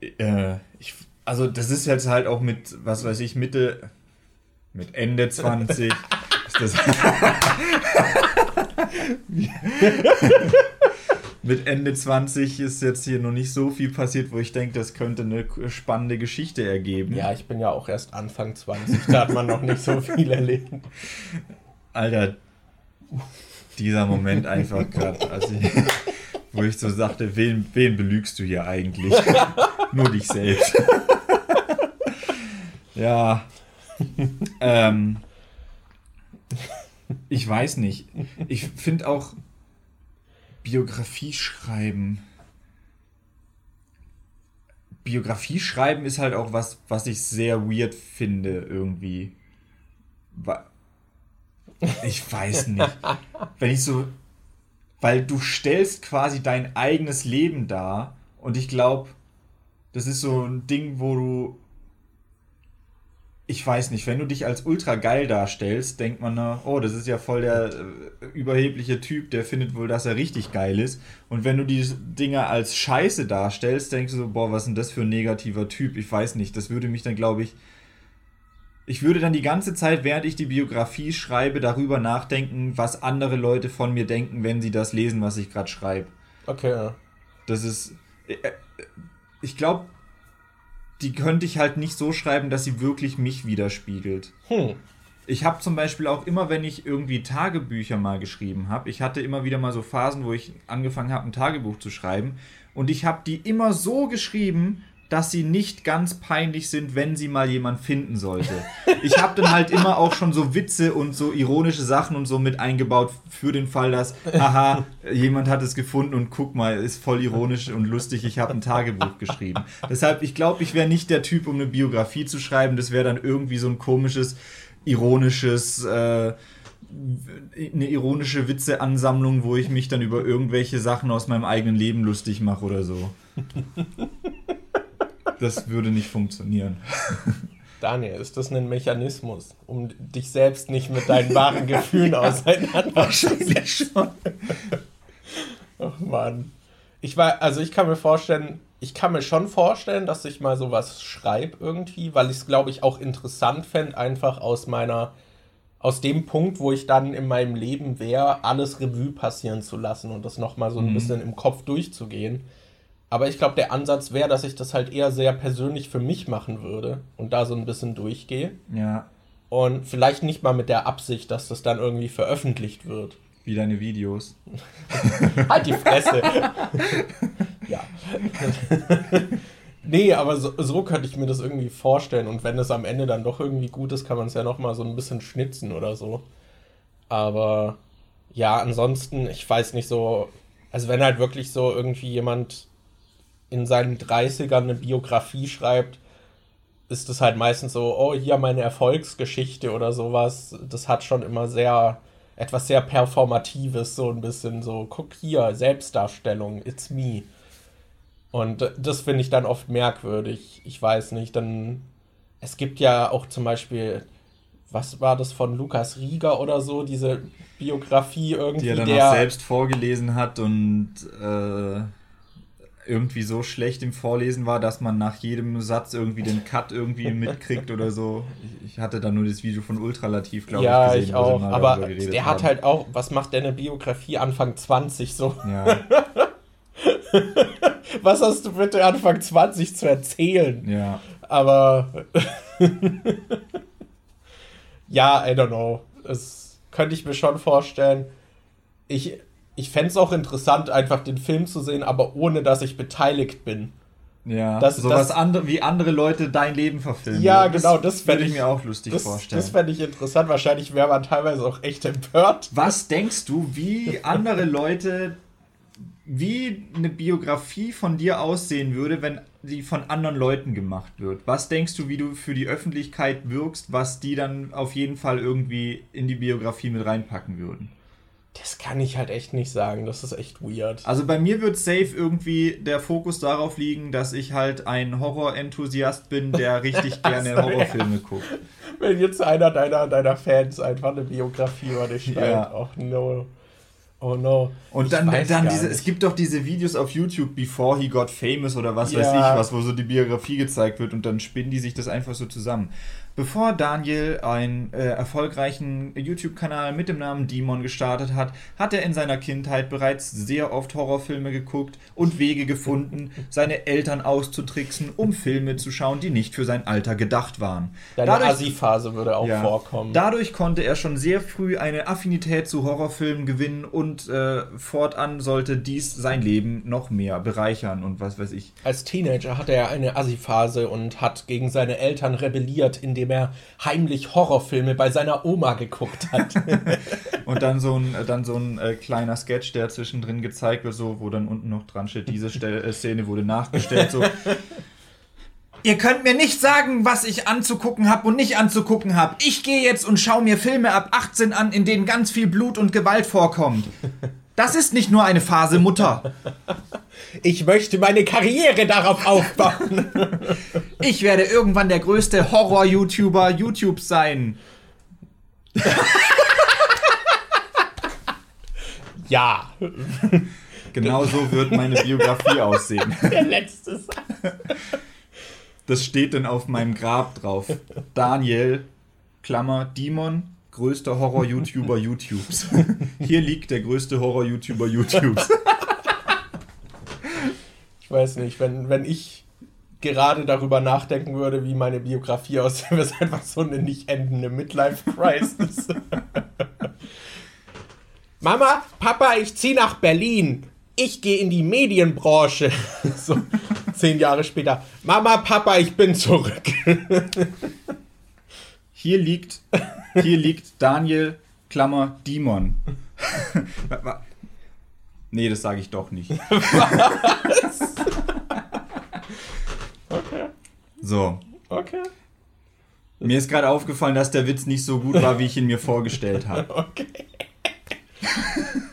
[laughs] äh, ich, also, das ist jetzt halt auch mit, was weiß ich, Mitte, mit Ende 20 [laughs] ist das. [laughs] mit Ende 20 ist jetzt hier noch nicht so viel passiert, wo ich denke, das könnte eine spannende Geschichte ergeben. Ja, ich bin ja auch erst Anfang 20, da hat man noch nicht so viel erlebt. Alter, dieser Moment einfach gerade, also wo ich so sagte, wen, wen belügst du hier eigentlich? [laughs] Nur dich selbst. ja, [laughs] ähm, ich weiß nicht. Ich finde auch Biografie schreiben. Biografie schreiben ist halt auch was, was ich sehr weird finde irgendwie. Ich weiß nicht. Wenn ich so. Weil du stellst quasi dein eigenes Leben dar und ich glaube, das ist so ein Ding, wo du ich weiß nicht, wenn du dich als ultra geil darstellst, denkt man, na, oh, das ist ja voll der äh, überhebliche Typ, der findet wohl, dass er richtig geil ist. Und wenn du die Dinger als Scheiße darstellst, denkst du so, boah, was ist denn das für ein negativer Typ? Ich weiß nicht, das würde mich dann, glaube ich, ich würde dann die ganze Zeit, während ich die Biografie schreibe, darüber nachdenken, was andere Leute von mir denken, wenn sie das lesen, was ich gerade schreibe. Okay. Ja. Das ist, äh, äh, ich glaube, die könnte ich halt nicht so schreiben, dass sie wirklich mich widerspiegelt. Hm. Ich habe zum Beispiel auch immer, wenn ich irgendwie Tagebücher mal geschrieben habe, ich hatte immer wieder mal so Phasen, wo ich angefangen habe, ein Tagebuch zu schreiben. Und ich habe die immer so geschrieben, dass sie nicht ganz peinlich sind, wenn sie mal jemand finden sollte. Ich habe dann halt immer auch schon so Witze und so ironische Sachen und so mit eingebaut für den Fall, dass, aha, jemand hat es gefunden und guck mal, ist voll ironisch und lustig, ich habe ein Tagebuch geschrieben. Deshalb, ich glaube, ich wäre nicht der Typ, um eine Biografie zu schreiben. Das wäre dann irgendwie so ein komisches, ironisches, äh, eine ironische Witzeansammlung, wo ich mich dann über irgendwelche Sachen aus meinem eigenen Leben lustig mache oder so. Das würde nicht funktionieren. [laughs] Daniel, ist das ein Mechanismus, um dich selbst nicht mit deinen wahren Gefühlen [laughs] auseinanderzusetzen? schon. [laughs] Ach Mann. Ich war, also ich kann mir vorstellen, ich kann mir schon vorstellen, dass ich mal sowas schreibe irgendwie, weil ich es, glaube ich, auch interessant fände, einfach aus meiner, aus dem Punkt, wo ich dann in meinem Leben wäre, alles Revue passieren zu lassen und das nochmal so ein mhm. bisschen im Kopf durchzugehen. Aber ich glaube, der Ansatz wäre, dass ich das halt eher sehr persönlich für mich machen würde und da so ein bisschen durchgehe. Ja. Und vielleicht nicht mal mit der Absicht, dass das dann irgendwie veröffentlicht wird. Wie deine Videos. [laughs] halt die Fresse. [laughs] ja. nee, aber so, so könnte ich mir das irgendwie vorstellen. Und wenn es am Ende dann doch irgendwie gut ist, kann man es ja nochmal so ein bisschen schnitzen oder so. Aber ja, ansonsten, ich weiß nicht so. Also, wenn halt wirklich so irgendwie jemand in seinen 30ern eine Biografie schreibt, ist es halt meistens so, oh, hier meine Erfolgsgeschichte oder sowas. Das hat schon immer sehr etwas sehr Performatives, so ein bisschen so, guck hier, Selbstdarstellung, it's me. Und das finde ich dann oft merkwürdig. Ich weiß nicht, dann. Es gibt ja auch zum Beispiel, was war das von Lukas Rieger oder so, diese Biografie irgendwie. Die er dann der, auch selbst vorgelesen hat und äh, irgendwie so schlecht im Vorlesen war, dass man nach jedem Satz irgendwie den Cut irgendwie [laughs] mitkriegt oder so. Ich, ich hatte da nur das Video von Ultralativ, glaube ja, ich, gesehen. Ja, ich auch. Aber der hat halt auch, was macht der eine Biografie Anfang 20 so? Ja. [laughs] was hast du bitte Anfang 20 zu erzählen? Ja. Aber [laughs] ja, I don't know. Das könnte ich mir schon vorstellen. Ich, ich fände es auch interessant, einfach den Film zu sehen, aber ohne dass ich beteiligt bin. Ja, das, so das, was andere, wie andere Leute dein Leben verfilmen. Ja, das genau, das würde ich mir auch lustig das, vorstellen. Das fände ich interessant. Wahrscheinlich wäre man teilweise auch echt empört. Was denkst du, wie andere Leute, wie eine Biografie von dir aussehen würde, wenn die von anderen Leuten gemacht wird? Was denkst du, wie du für die Öffentlichkeit wirkst, was die dann auf jeden Fall irgendwie in die Biografie mit reinpacken würden? Das kann ich halt echt nicht sagen. Das ist echt weird. Also bei mir wird safe irgendwie der Fokus darauf liegen, dass ich halt ein Horror-Enthusiast bin, der richtig [laughs] gerne Horrorfilme guckt. Wenn jetzt einer deiner, deiner Fans einfach eine Biografie über dich schreibt. Ja. Oh no. Oh no. Und dann, dann diese, es gibt doch diese Videos auf YouTube, Before He Got Famous oder was ja. weiß ich was, wo so die Biografie gezeigt wird und dann spinnen die sich das einfach so zusammen. Bevor Daniel einen äh, erfolgreichen YouTube-Kanal mit dem Namen Demon gestartet hat, hat er in seiner Kindheit bereits sehr oft Horrorfilme geguckt und Wege gefunden, [laughs] seine Eltern auszutricksen, um Filme zu schauen, die nicht für sein Alter gedacht waren. Deine Assi-Phase würde auch ja, vorkommen. Dadurch konnte er schon sehr früh eine Affinität zu Horrorfilmen gewinnen und äh, fortan sollte dies sein Leben noch mehr bereichern und was weiß ich. Als Teenager hatte er eine Assi-Phase und hat gegen seine Eltern rebelliert, indem indem er heimlich Horrorfilme bei seiner Oma geguckt hat. [laughs] und dann so ein, dann so ein äh, kleiner Sketch, der zwischendrin gezeigt wird, so, wo dann unten noch dran steht, diese Stelle, äh, Szene wurde nachgestellt, so. [laughs] Ihr könnt mir nicht sagen, was ich anzugucken habe und nicht anzugucken habe. Ich gehe jetzt und schaue mir Filme ab 18 an, in denen ganz viel Blut und Gewalt vorkommt. Das ist nicht nur eine Phase, Mutter. Ich möchte meine Karriere darauf aufbauen. [laughs] Ich werde irgendwann der größte Horror-YouTuber YouTube sein. [laughs] Ja. Genau so wird meine Biografie [laughs] aussehen. Der letzte Satz. Das steht dann auf meinem Grab drauf. Daniel, Klammer, Demon, größter Horror-YouTuber YouTubes. Hier liegt der größte Horror-YouTuber YouTubes. Ich weiß nicht, wenn, wenn ich gerade darüber nachdenken würde, wie meine Biografie aussieht, wäre es einfach so eine nicht endende Midlife-Crisis. [laughs] Mama, Papa, ich ziehe nach Berlin. Ich gehe in die Medienbranche. [laughs] so zehn Jahre später. Mama, Papa, ich bin zurück. [laughs] Hier liegt, hier liegt Daniel, Klammer, Demon. nee, das sage ich doch nicht. Was? okay. So. Okay. Mir ist gerade aufgefallen, dass der Witz nicht so gut war, wie ich ihn mir vorgestellt habe. [laughs] Okay.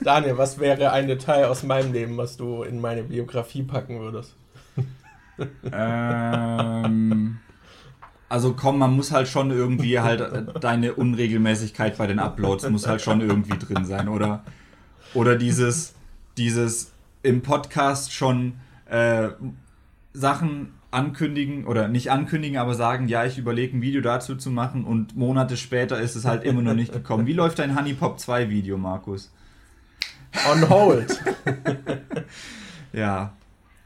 Daniel, was wäre ein Detail aus meinem Leben, was du in meine Biografie packen würdest? ähm. Also komm, man muss halt schon irgendwie halt äh, deine Unregelmäßigkeit bei den Uploads muss halt schon irgendwie drin sein, oder? Oder dieses, dieses im Podcast schon äh, Sachen ankündigen oder nicht ankündigen, aber sagen, ja, ich überlege ein Video dazu zu machen und Monate später ist es halt immer noch nicht gekommen. Wie läuft dein Honey Pop 2 Video, Markus? On hold. [laughs] ja.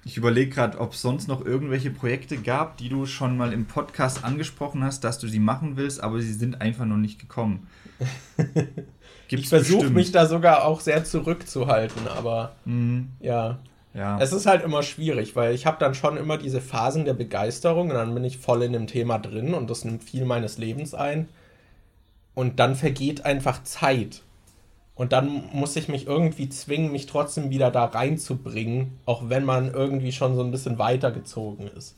Ich überlege gerade, ob es sonst noch irgendwelche Projekte gab, die du schon mal im Podcast angesprochen hast, dass du sie machen willst, aber sie sind einfach noch nicht gekommen. [laughs] Gibt's ich versuche mich da sogar auch sehr zurückzuhalten, aber mhm. ja. Ja. Es ist halt immer schwierig, weil ich habe dann schon immer diese Phasen der Begeisterung und dann bin ich voll in dem Thema drin und das nimmt viel meines Lebens ein. Und dann vergeht einfach Zeit. Und dann muss ich mich irgendwie zwingen, mich trotzdem wieder da reinzubringen, auch wenn man irgendwie schon so ein bisschen weitergezogen ist.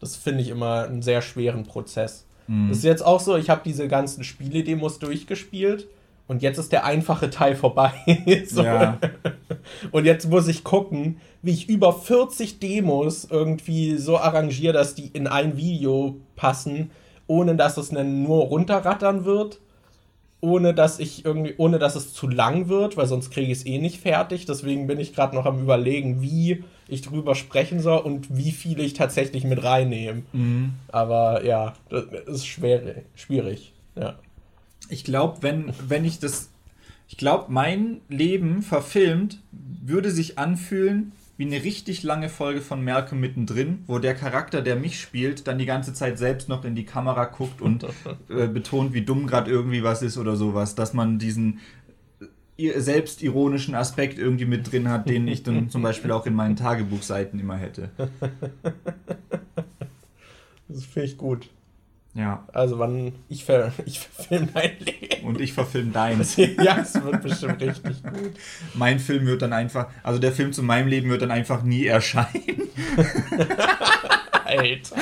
Das finde ich immer einen sehr schweren Prozess. Mhm. Das ist jetzt auch so, ich habe diese ganzen Spiele-Demos durchgespielt und jetzt ist der einfache Teil vorbei. [laughs] so. ja. Und jetzt muss ich gucken, wie ich über 40 Demos irgendwie so arrangiere, dass die in ein Video passen, ohne dass es dann nur runterrattern wird ohne dass ich irgendwie, ohne dass es zu lang wird, weil sonst kriege ich es eh nicht fertig. Deswegen bin ich gerade noch am überlegen, wie ich drüber sprechen soll und wie viele ich tatsächlich mit reinnehme. Mhm. Aber ja, das ist schwer, schwierig. Ja. Ich glaube, wenn, wenn ich das. Ich glaube, mein Leben verfilmt würde sich anfühlen, wie eine richtig lange Folge von Malcolm mittendrin, wo der Charakter, der mich spielt, dann die ganze Zeit selbst noch in die Kamera guckt und [laughs] äh, betont, wie dumm gerade irgendwie was ist oder sowas, dass man diesen äh, selbstironischen Aspekt irgendwie mit drin hat, den ich dann zum Beispiel auch in meinen Tagebuchseiten immer hätte. [laughs] Das finde ich gut. Ja. Also wann ich, ver, [laughs] ich verfilme dein Leben. Und ich verfilme deins. [laughs] ja, es wird bestimmt richtig gut. Mein Film wird dann einfach, also der Film zu meinem Leben wird dann einfach nie erscheinen. [laughs] Alter.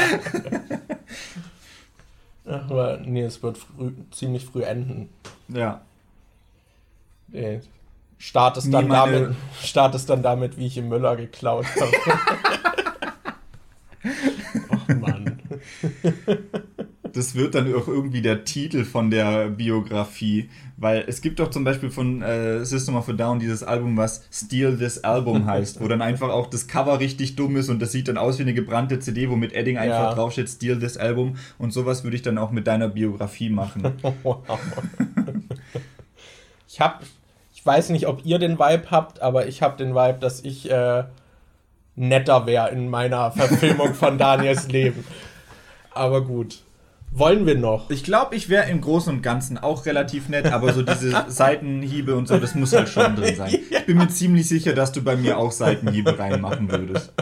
Aber nee, es wird früh, ziemlich früh enden. Ja. Nee. Start es, dann damit, start es dann damit, wie ich im Müller geklaut habe. Ach Mann das wird dann auch irgendwie der Titel von der Biografie, weil es gibt doch zum Beispiel von äh, System of a Down dieses Album, was Steal This Album [laughs] heißt, wo dann einfach auch das Cover richtig dumm ist und das sieht dann aus wie eine gebrannte CD, wo mit Edding einfach ja. draufsteht Steal This Album und sowas würde ich dann auch mit deiner Biografie machen. [laughs] ich habe, ich weiß nicht, ob ihr den Vibe habt, aber ich habe den Vibe, dass ich äh, netter wäre in meiner Verfilmung von [laughs] Daniels Leben. Aber gut wollen wir noch? Ich glaube, ich wäre im Großen und Ganzen auch relativ nett, aber so diese [laughs] Seitenhiebe und so, das muss halt schon drin sein. [laughs] Ich bin mir ziemlich sicher, dass du bei mir auch Seitenhiebe reinmachen würdest.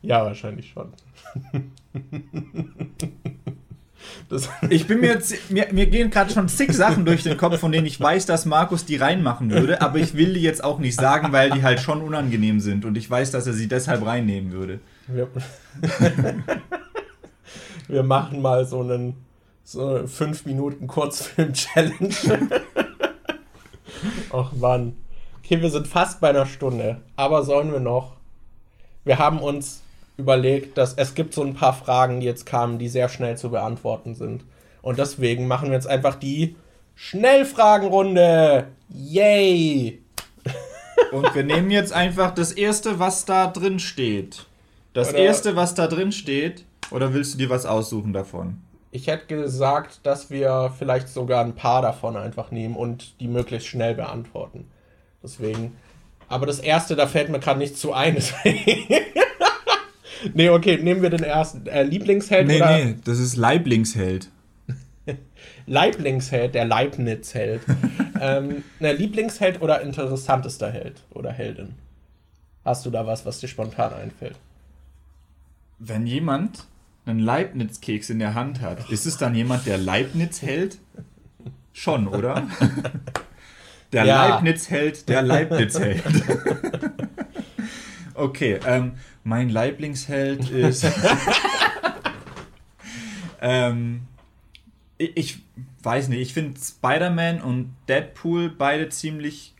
Ja, wahrscheinlich schon. [laughs] Das ich bin mir, mir, mir gehen gerade schon zig Sachen durch den Kopf, von denen ich weiß, dass Markus die reinmachen würde, aber ich will die jetzt auch nicht sagen, weil die halt schon unangenehm sind und ich weiß, dass er sie deshalb reinnehmen würde. Ja wir machen mal so einen so 5 Minuten Kurzfilm-Challenge. [laughs] Ach Mann. Okay, wir sind fast bei einer Stunde. Aber sollen wir noch? Wir haben uns überlegt, dass es gibt so ein paar Fragen, die jetzt kamen, die sehr schnell zu beantworten sind. Und deswegen machen wir jetzt einfach die Schnellfragenrunde. Yay! Und wir nehmen jetzt einfach das erste, was da drin steht. Das Oder erste, was da drin steht, oder willst du dir was aussuchen davon? Ich hätte gesagt, dass wir vielleicht sogar ein paar davon einfach nehmen und die möglichst schnell beantworten. Deswegen. Aber das erste, da fällt mir gerade nichts zu ein. [laughs] nee, okay, nehmen wir den ersten. Äh, Lieblingsheld nee, oder? Nee, das ist Leiblingsheld. Leiblingsheld, [laughs] der Leibniz-Held. [laughs] ähm, ne, Lieblingsheld oder interessantester Held oder Heldin? Hast du da was, was dir spontan einfällt? Wenn jemand einen Leibniz-Keks in der Hand hat, ist es dann jemand, der Leibniz hält? Schon, oder? [laughs] Der ja. Leibniz hält, der Leibniz [laughs] hält. [laughs] okay, ähm, mein Lieblingsheld ist. ähm, ich, ich, weiß nicht, ich finde Spider-Man und Deadpool beide ziemlich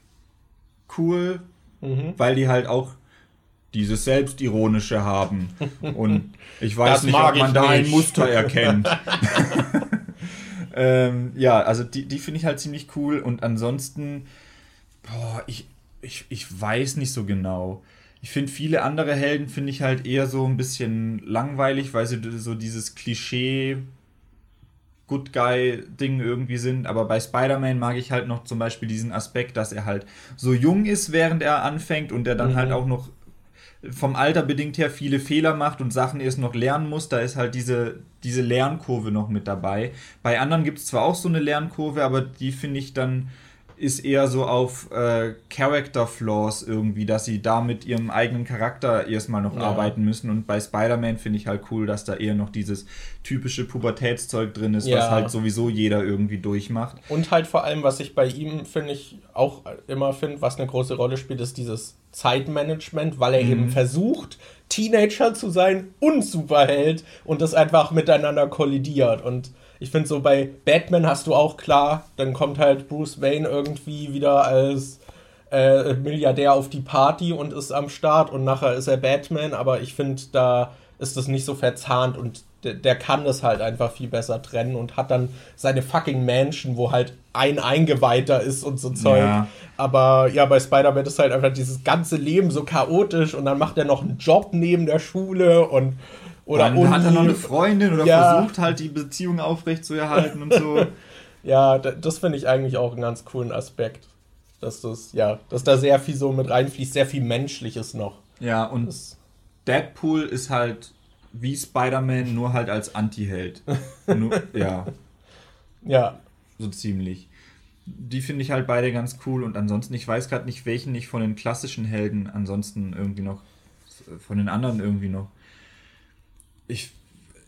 cool, mhm. weil die halt auch dieses Selbstironische haben. Und ich weiß das nicht, ob man da ein Muster erkennt. [laughs] [laughs] ähm, ja, also die, die finde ich halt ziemlich cool. Und ansonsten, boah, ich, ich, ich weiß nicht so genau. Ich finde viele andere Helden finde ich halt eher so ein bisschen langweilig, weil sie so dieses Klischee Good Guy-Ding irgendwie sind. Aber bei Spider-Man mag ich halt noch zum Beispiel diesen Aspekt, dass er halt so jung ist, während er anfängt und er dann halt mhm. halt auch noch vom Alter bedingt her viele Fehler macht und Sachen erst noch lernen muss. Da ist halt diese, diese Lernkurve noch mit dabei. Bei anderen gibt es zwar auch so eine Lernkurve, aber die finde ich dann ist eher so auf äh, Character Flaws irgendwie, dass sie da mit ihrem eigenen Charakter erstmal noch ja. arbeiten müssen. Und bei Spider-Man finde ich halt cool, dass da eher noch dieses typische Pubertätszeug drin ist, ja. was halt sowieso jeder irgendwie durchmacht. Und halt vor allem, was ich bei ihm, finde ich, auch immer finde, was eine große Rolle spielt, ist dieses Zeitmanagement, weil er mhm. eben versucht, Teenager zu sein und Superheld und das einfach miteinander kollidiert. Und ich finde so bei Batman hast du auch klar, dann kommt halt Bruce Wayne irgendwie wieder als äh, Milliardär auf die Party und ist am Start und nachher ist er Batman, aber ich finde, da ist das nicht so verzahnt und der, der, kann das halt einfach viel besser trennen und hat dann seine fucking Mansion, wo halt ein Eingeweihter ist und so Zeug. Ja. Aber ja, bei Spider-Man ist halt einfach dieses ganze Leben so chaotisch und dann macht er noch einen Job neben der Schule und oder Uni. hat er noch eine Freundin oder ja. versucht halt die Beziehung aufrechtzuerhalten und so. [laughs] Ja, das finde ich eigentlich auch einen ganz coolen Aspekt. Dass das, ja, dass da sehr viel so mit reinfließt, sehr viel Menschliches noch. Ja, und das Deadpool ist halt wie Spider-Man, nur halt als Anti-Held. [laughs] ja. Ja. So ziemlich. Die finde ich halt beide ganz cool und ansonsten, ich weiß gerade nicht, welchen ich von den klassischen Helden ansonsten irgendwie noch, von den anderen irgendwie noch ich,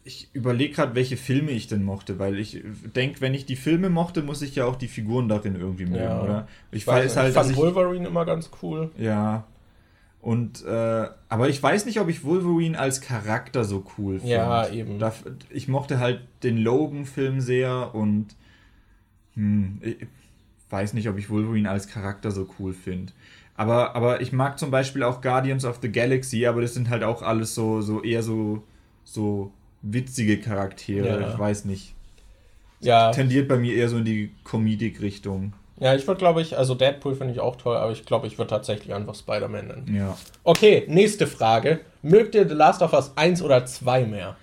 ich überlege gerade, welche Filme ich denn mochte, weil ich denke, wenn ich die Filme mochte, muss ich ja auch die Figuren darin irgendwie mögen, ja. oder? Ich, ich weiß halt, ich fand Wolverine immer ganz cool. Ja. Und äh, aber ich weiß nicht, ob ich Wolverine als Charakter so cool finde. Ja, eben. Da, ich mochte halt den Logan-Film sehr und hm, ich weiß nicht, ob ich Wolverine als Charakter so cool finde. Aber, aber ich mag zum Beispiel auch Guardians of the Galaxy, aber das sind halt auch alles so, so eher so so witzige Charaktere. Ja. Ich weiß nicht. Ja. Tendiert bei mir eher so in die Comedic-Richtung. Ja, ich würde, glaube ich, also Deadpool finde ich auch toll, aber ich glaube, ich würde tatsächlich einfach Spider-Man nennen. Ja. Okay, nächste Frage. Mögt ihr The Last of Us 1 oder 2 mehr?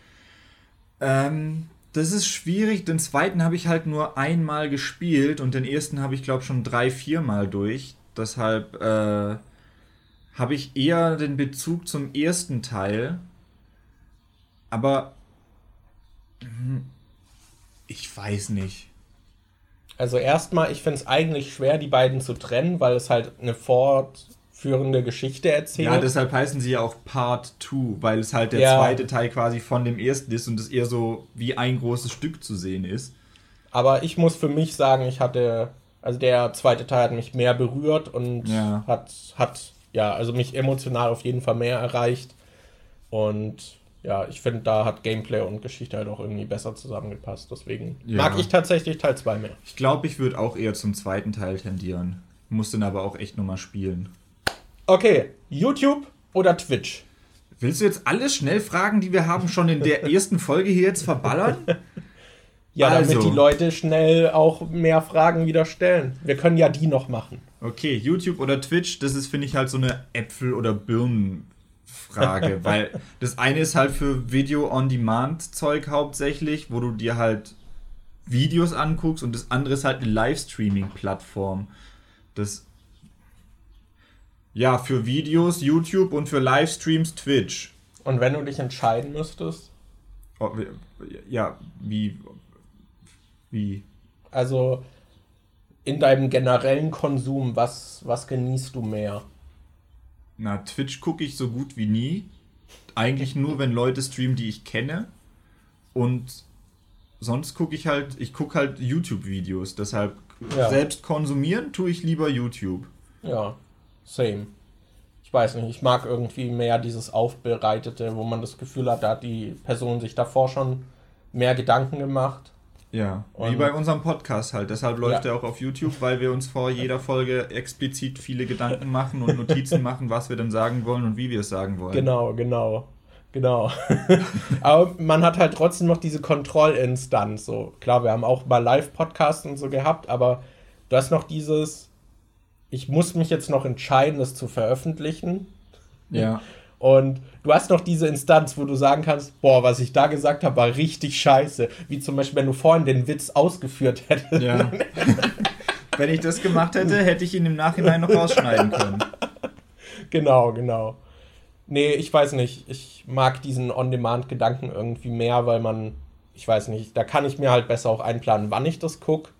Ähm, das ist schwierig. Den zweiten habe ich halt nur einmal gespielt und den ersten habe ich, glaube ich, schon drei, vier Mal durch. Deshalb äh, habe ich eher den Bezug zum ersten Teil aber hm, ich weiß nicht. Also erstmal, ich finde es eigentlich schwer, die beiden zu trennen, weil es halt eine fortführende Geschichte erzählt. Ja, deshalb heißen sie ja auch Part 2, weil es halt der ja. zweite Teil quasi von dem ersten ist und es eher so wie ein großes Stück zu sehen ist. Aber ich muss für mich sagen, ich hatte, also der zweite Teil hat mich mehr berührt und ja. hat, hat, ja, also mich emotional auf jeden Fall mehr erreicht. Und ja, ich finde, da hat Gameplay und Geschichte halt auch irgendwie besser zusammengepasst. Deswegen ja. mag ich tatsächlich Teil 2 mehr. Ich glaube, ich würde auch eher zum zweiten Teil tendieren. Muss den aber auch echt nochmal spielen. Okay, YouTube oder Twitch? Willst du jetzt alle Schnellfragen, die wir haben, schon in der [laughs] ersten Folge hier jetzt verballern? Ja, also. damit die Leute schnell auch mehr Fragen wieder stellen. Wir können ja die noch machen. Okay, YouTube oder Twitch, das ist, finde ich, halt so eine Äpfel- oder Birnen- Frage, [laughs] weil das eine ist halt für Video-on-Demand-Zeug hauptsächlich, wo du dir halt Videos anguckst und das andere ist halt eine Livestreaming-Plattform. Das ja, für Videos YouTube und für Livestreams Twitch. Und wenn du dich entscheiden müsstest? Oh, ja, wie wie also in deinem generellen Konsum, was was genießt du mehr? Na, Twitch gucke ich so gut wie nie. Eigentlich nur, wenn Leute streamen, die ich kenne. Und sonst gucke ich halt, ich gucke halt YouTube-Videos. Deshalb ja. selbst konsumieren tue ich lieber YouTube. Ja, same. Ich weiß nicht, ich mag irgendwie mehr dieses Aufbereitete, wo man das Gefühl hat, da hat die Person sich davor schon mehr Gedanken gemacht. Ja, und wie bei unserem Podcast halt. Deshalb läuft ja. er auch auf YouTube, weil wir uns vor jeder Folge explizit viele Gedanken machen und Notizen machen, was wir denn sagen wollen und wie wir es sagen wollen. Genau, genau. Genau. [laughs] Aber man hat halt trotzdem noch diese Kontrollinstanz. So, klar, wir haben auch mal Live-Podcasts und so gehabt, aber du hast noch dieses, ich muss mich jetzt noch entscheiden, das zu veröffentlichen. Ja. [laughs] Und du hast noch diese Instanz, wo du sagen kannst, boah, was ich da gesagt habe, war richtig scheiße. Wie zum Beispiel, wenn du vorhin den Witz ausgeführt hättest. Ja. [laughs] wenn ich das gemacht hätte, hätte ich ihn im Nachhinein noch rausschneiden können. Genau, genau. Nee, ich weiß nicht. Ich mag diesen On-Demand-Gedanken irgendwie mehr, weil man, ich weiß nicht, da kann ich mir halt besser auch einplanen, wann ich das gucke.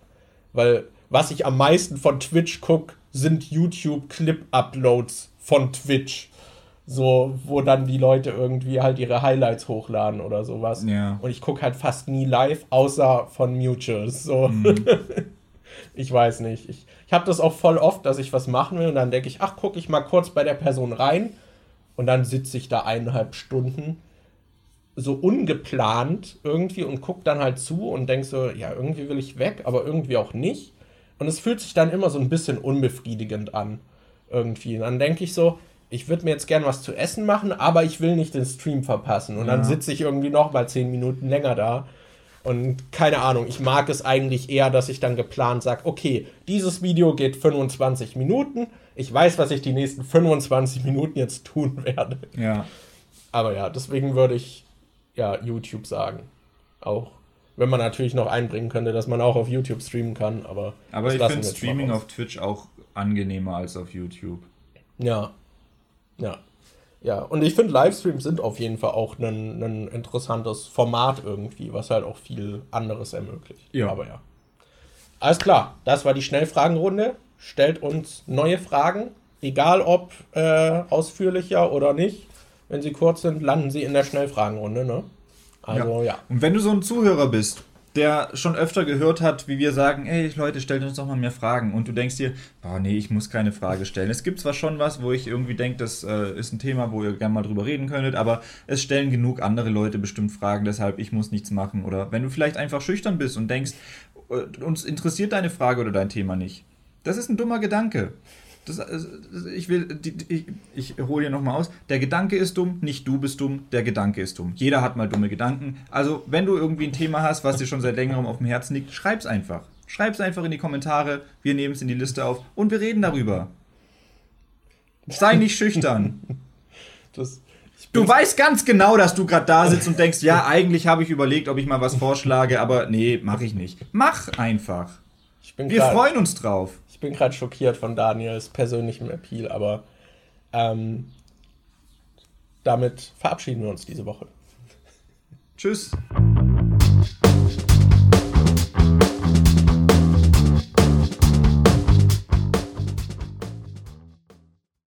Weil was ich am meisten von Twitch gucke, sind YouTube-Clip-Uploads von Twitch. So, wo dann die Leute irgendwie halt ihre Highlights hochladen oder sowas. Ja. Und ich gucke halt fast nie live, außer von Mutuals. So. Mhm. [laughs] ich weiß nicht. Ich, ich habe das auch voll oft, dass ich was machen will und dann denke ich, ach, gucke ich mal kurz bei der Person rein. Und dann sitze ich da eineinhalb Stunden so ungeplant irgendwie und gucke dann halt zu und denke so, ja, irgendwie will ich weg, aber irgendwie auch nicht. Und es fühlt sich dann immer so ein bisschen unbefriedigend an. Irgendwie. Und dann denke ich so, ich würde mir jetzt gern was zu essen machen, aber ich will nicht den Stream verpassen. Und dann Ja. sitze ich irgendwie noch mal zehn Minuten länger da. Und keine Ahnung, ich mag es eigentlich eher, dass ich dann geplant sage, okay, dieses Video geht 25 Minuten. Ich weiß, was ich die nächsten 25 Minuten jetzt tun werde. Ja. Aber ja, deswegen würde ich ja YouTube sagen. Auch wenn man natürlich noch einbringen könnte, dass man auch auf YouTube streamen kann, aber Aber ich finde Streaming auf Twitch auch angenehmer als auf YouTube. Ja. Ja. Ja, und ich finde, Livestreams sind auf jeden Fall auch ein, interessantes Format irgendwie, was halt auch viel anderes ermöglicht. Ja. Aber ja. Alles klar, das war die Schnellfragenrunde. Stellt uns neue Fragen, egal ob äh, ausführlicher oder nicht. Wenn sie kurz sind, landen sie in der Schnellfragenrunde, ne? Also ja. Und wenn du so ein Zuhörer bist, der schon öfter gehört hat, wie wir sagen, ey Leute, stellt uns doch mal mehr Fragen und du denkst dir, oh nee, ich muss keine Frage stellen. Es gibt zwar schon was, wo ich irgendwie denke, das äh, ist ein Thema, wo ihr gerne mal drüber reden könntet, aber es stellen genug andere Leute bestimmt Fragen, deshalb ich muss nichts machen. Oder wenn du vielleicht einfach schüchtern bist und denkst, äh, uns interessiert deine Frage oder dein Thema nicht. Das ist ein dummer Gedanke. Das, äh, das, ich will, die, ich, ich hole hier nochmal aus. Der Gedanke ist dumm, nicht du bist dumm, der Gedanke ist dumm. Jeder hat mal dumme Gedanken. Also, wenn du irgendwie ein Thema hast, was dir schon seit längerem auf dem Herzen liegt, schreib's einfach. Schreib's einfach in die Kommentare, wir nehmen es in die Liste auf und wir reden darüber. Sei nicht schüchtern. [laughs] Das, Du weißt ganz genau, dass du gerade da sitzt und denkst, ja, eigentlich habe ich überlegt, ob ich mal was vorschlage, aber nee, mache ich nicht. Mach einfach. Wir freuen uns drauf. Ich bin gerade schockiert von Daniels persönlichem Appeal, aber ähm, damit verabschieden wir uns diese Woche. Tschüss.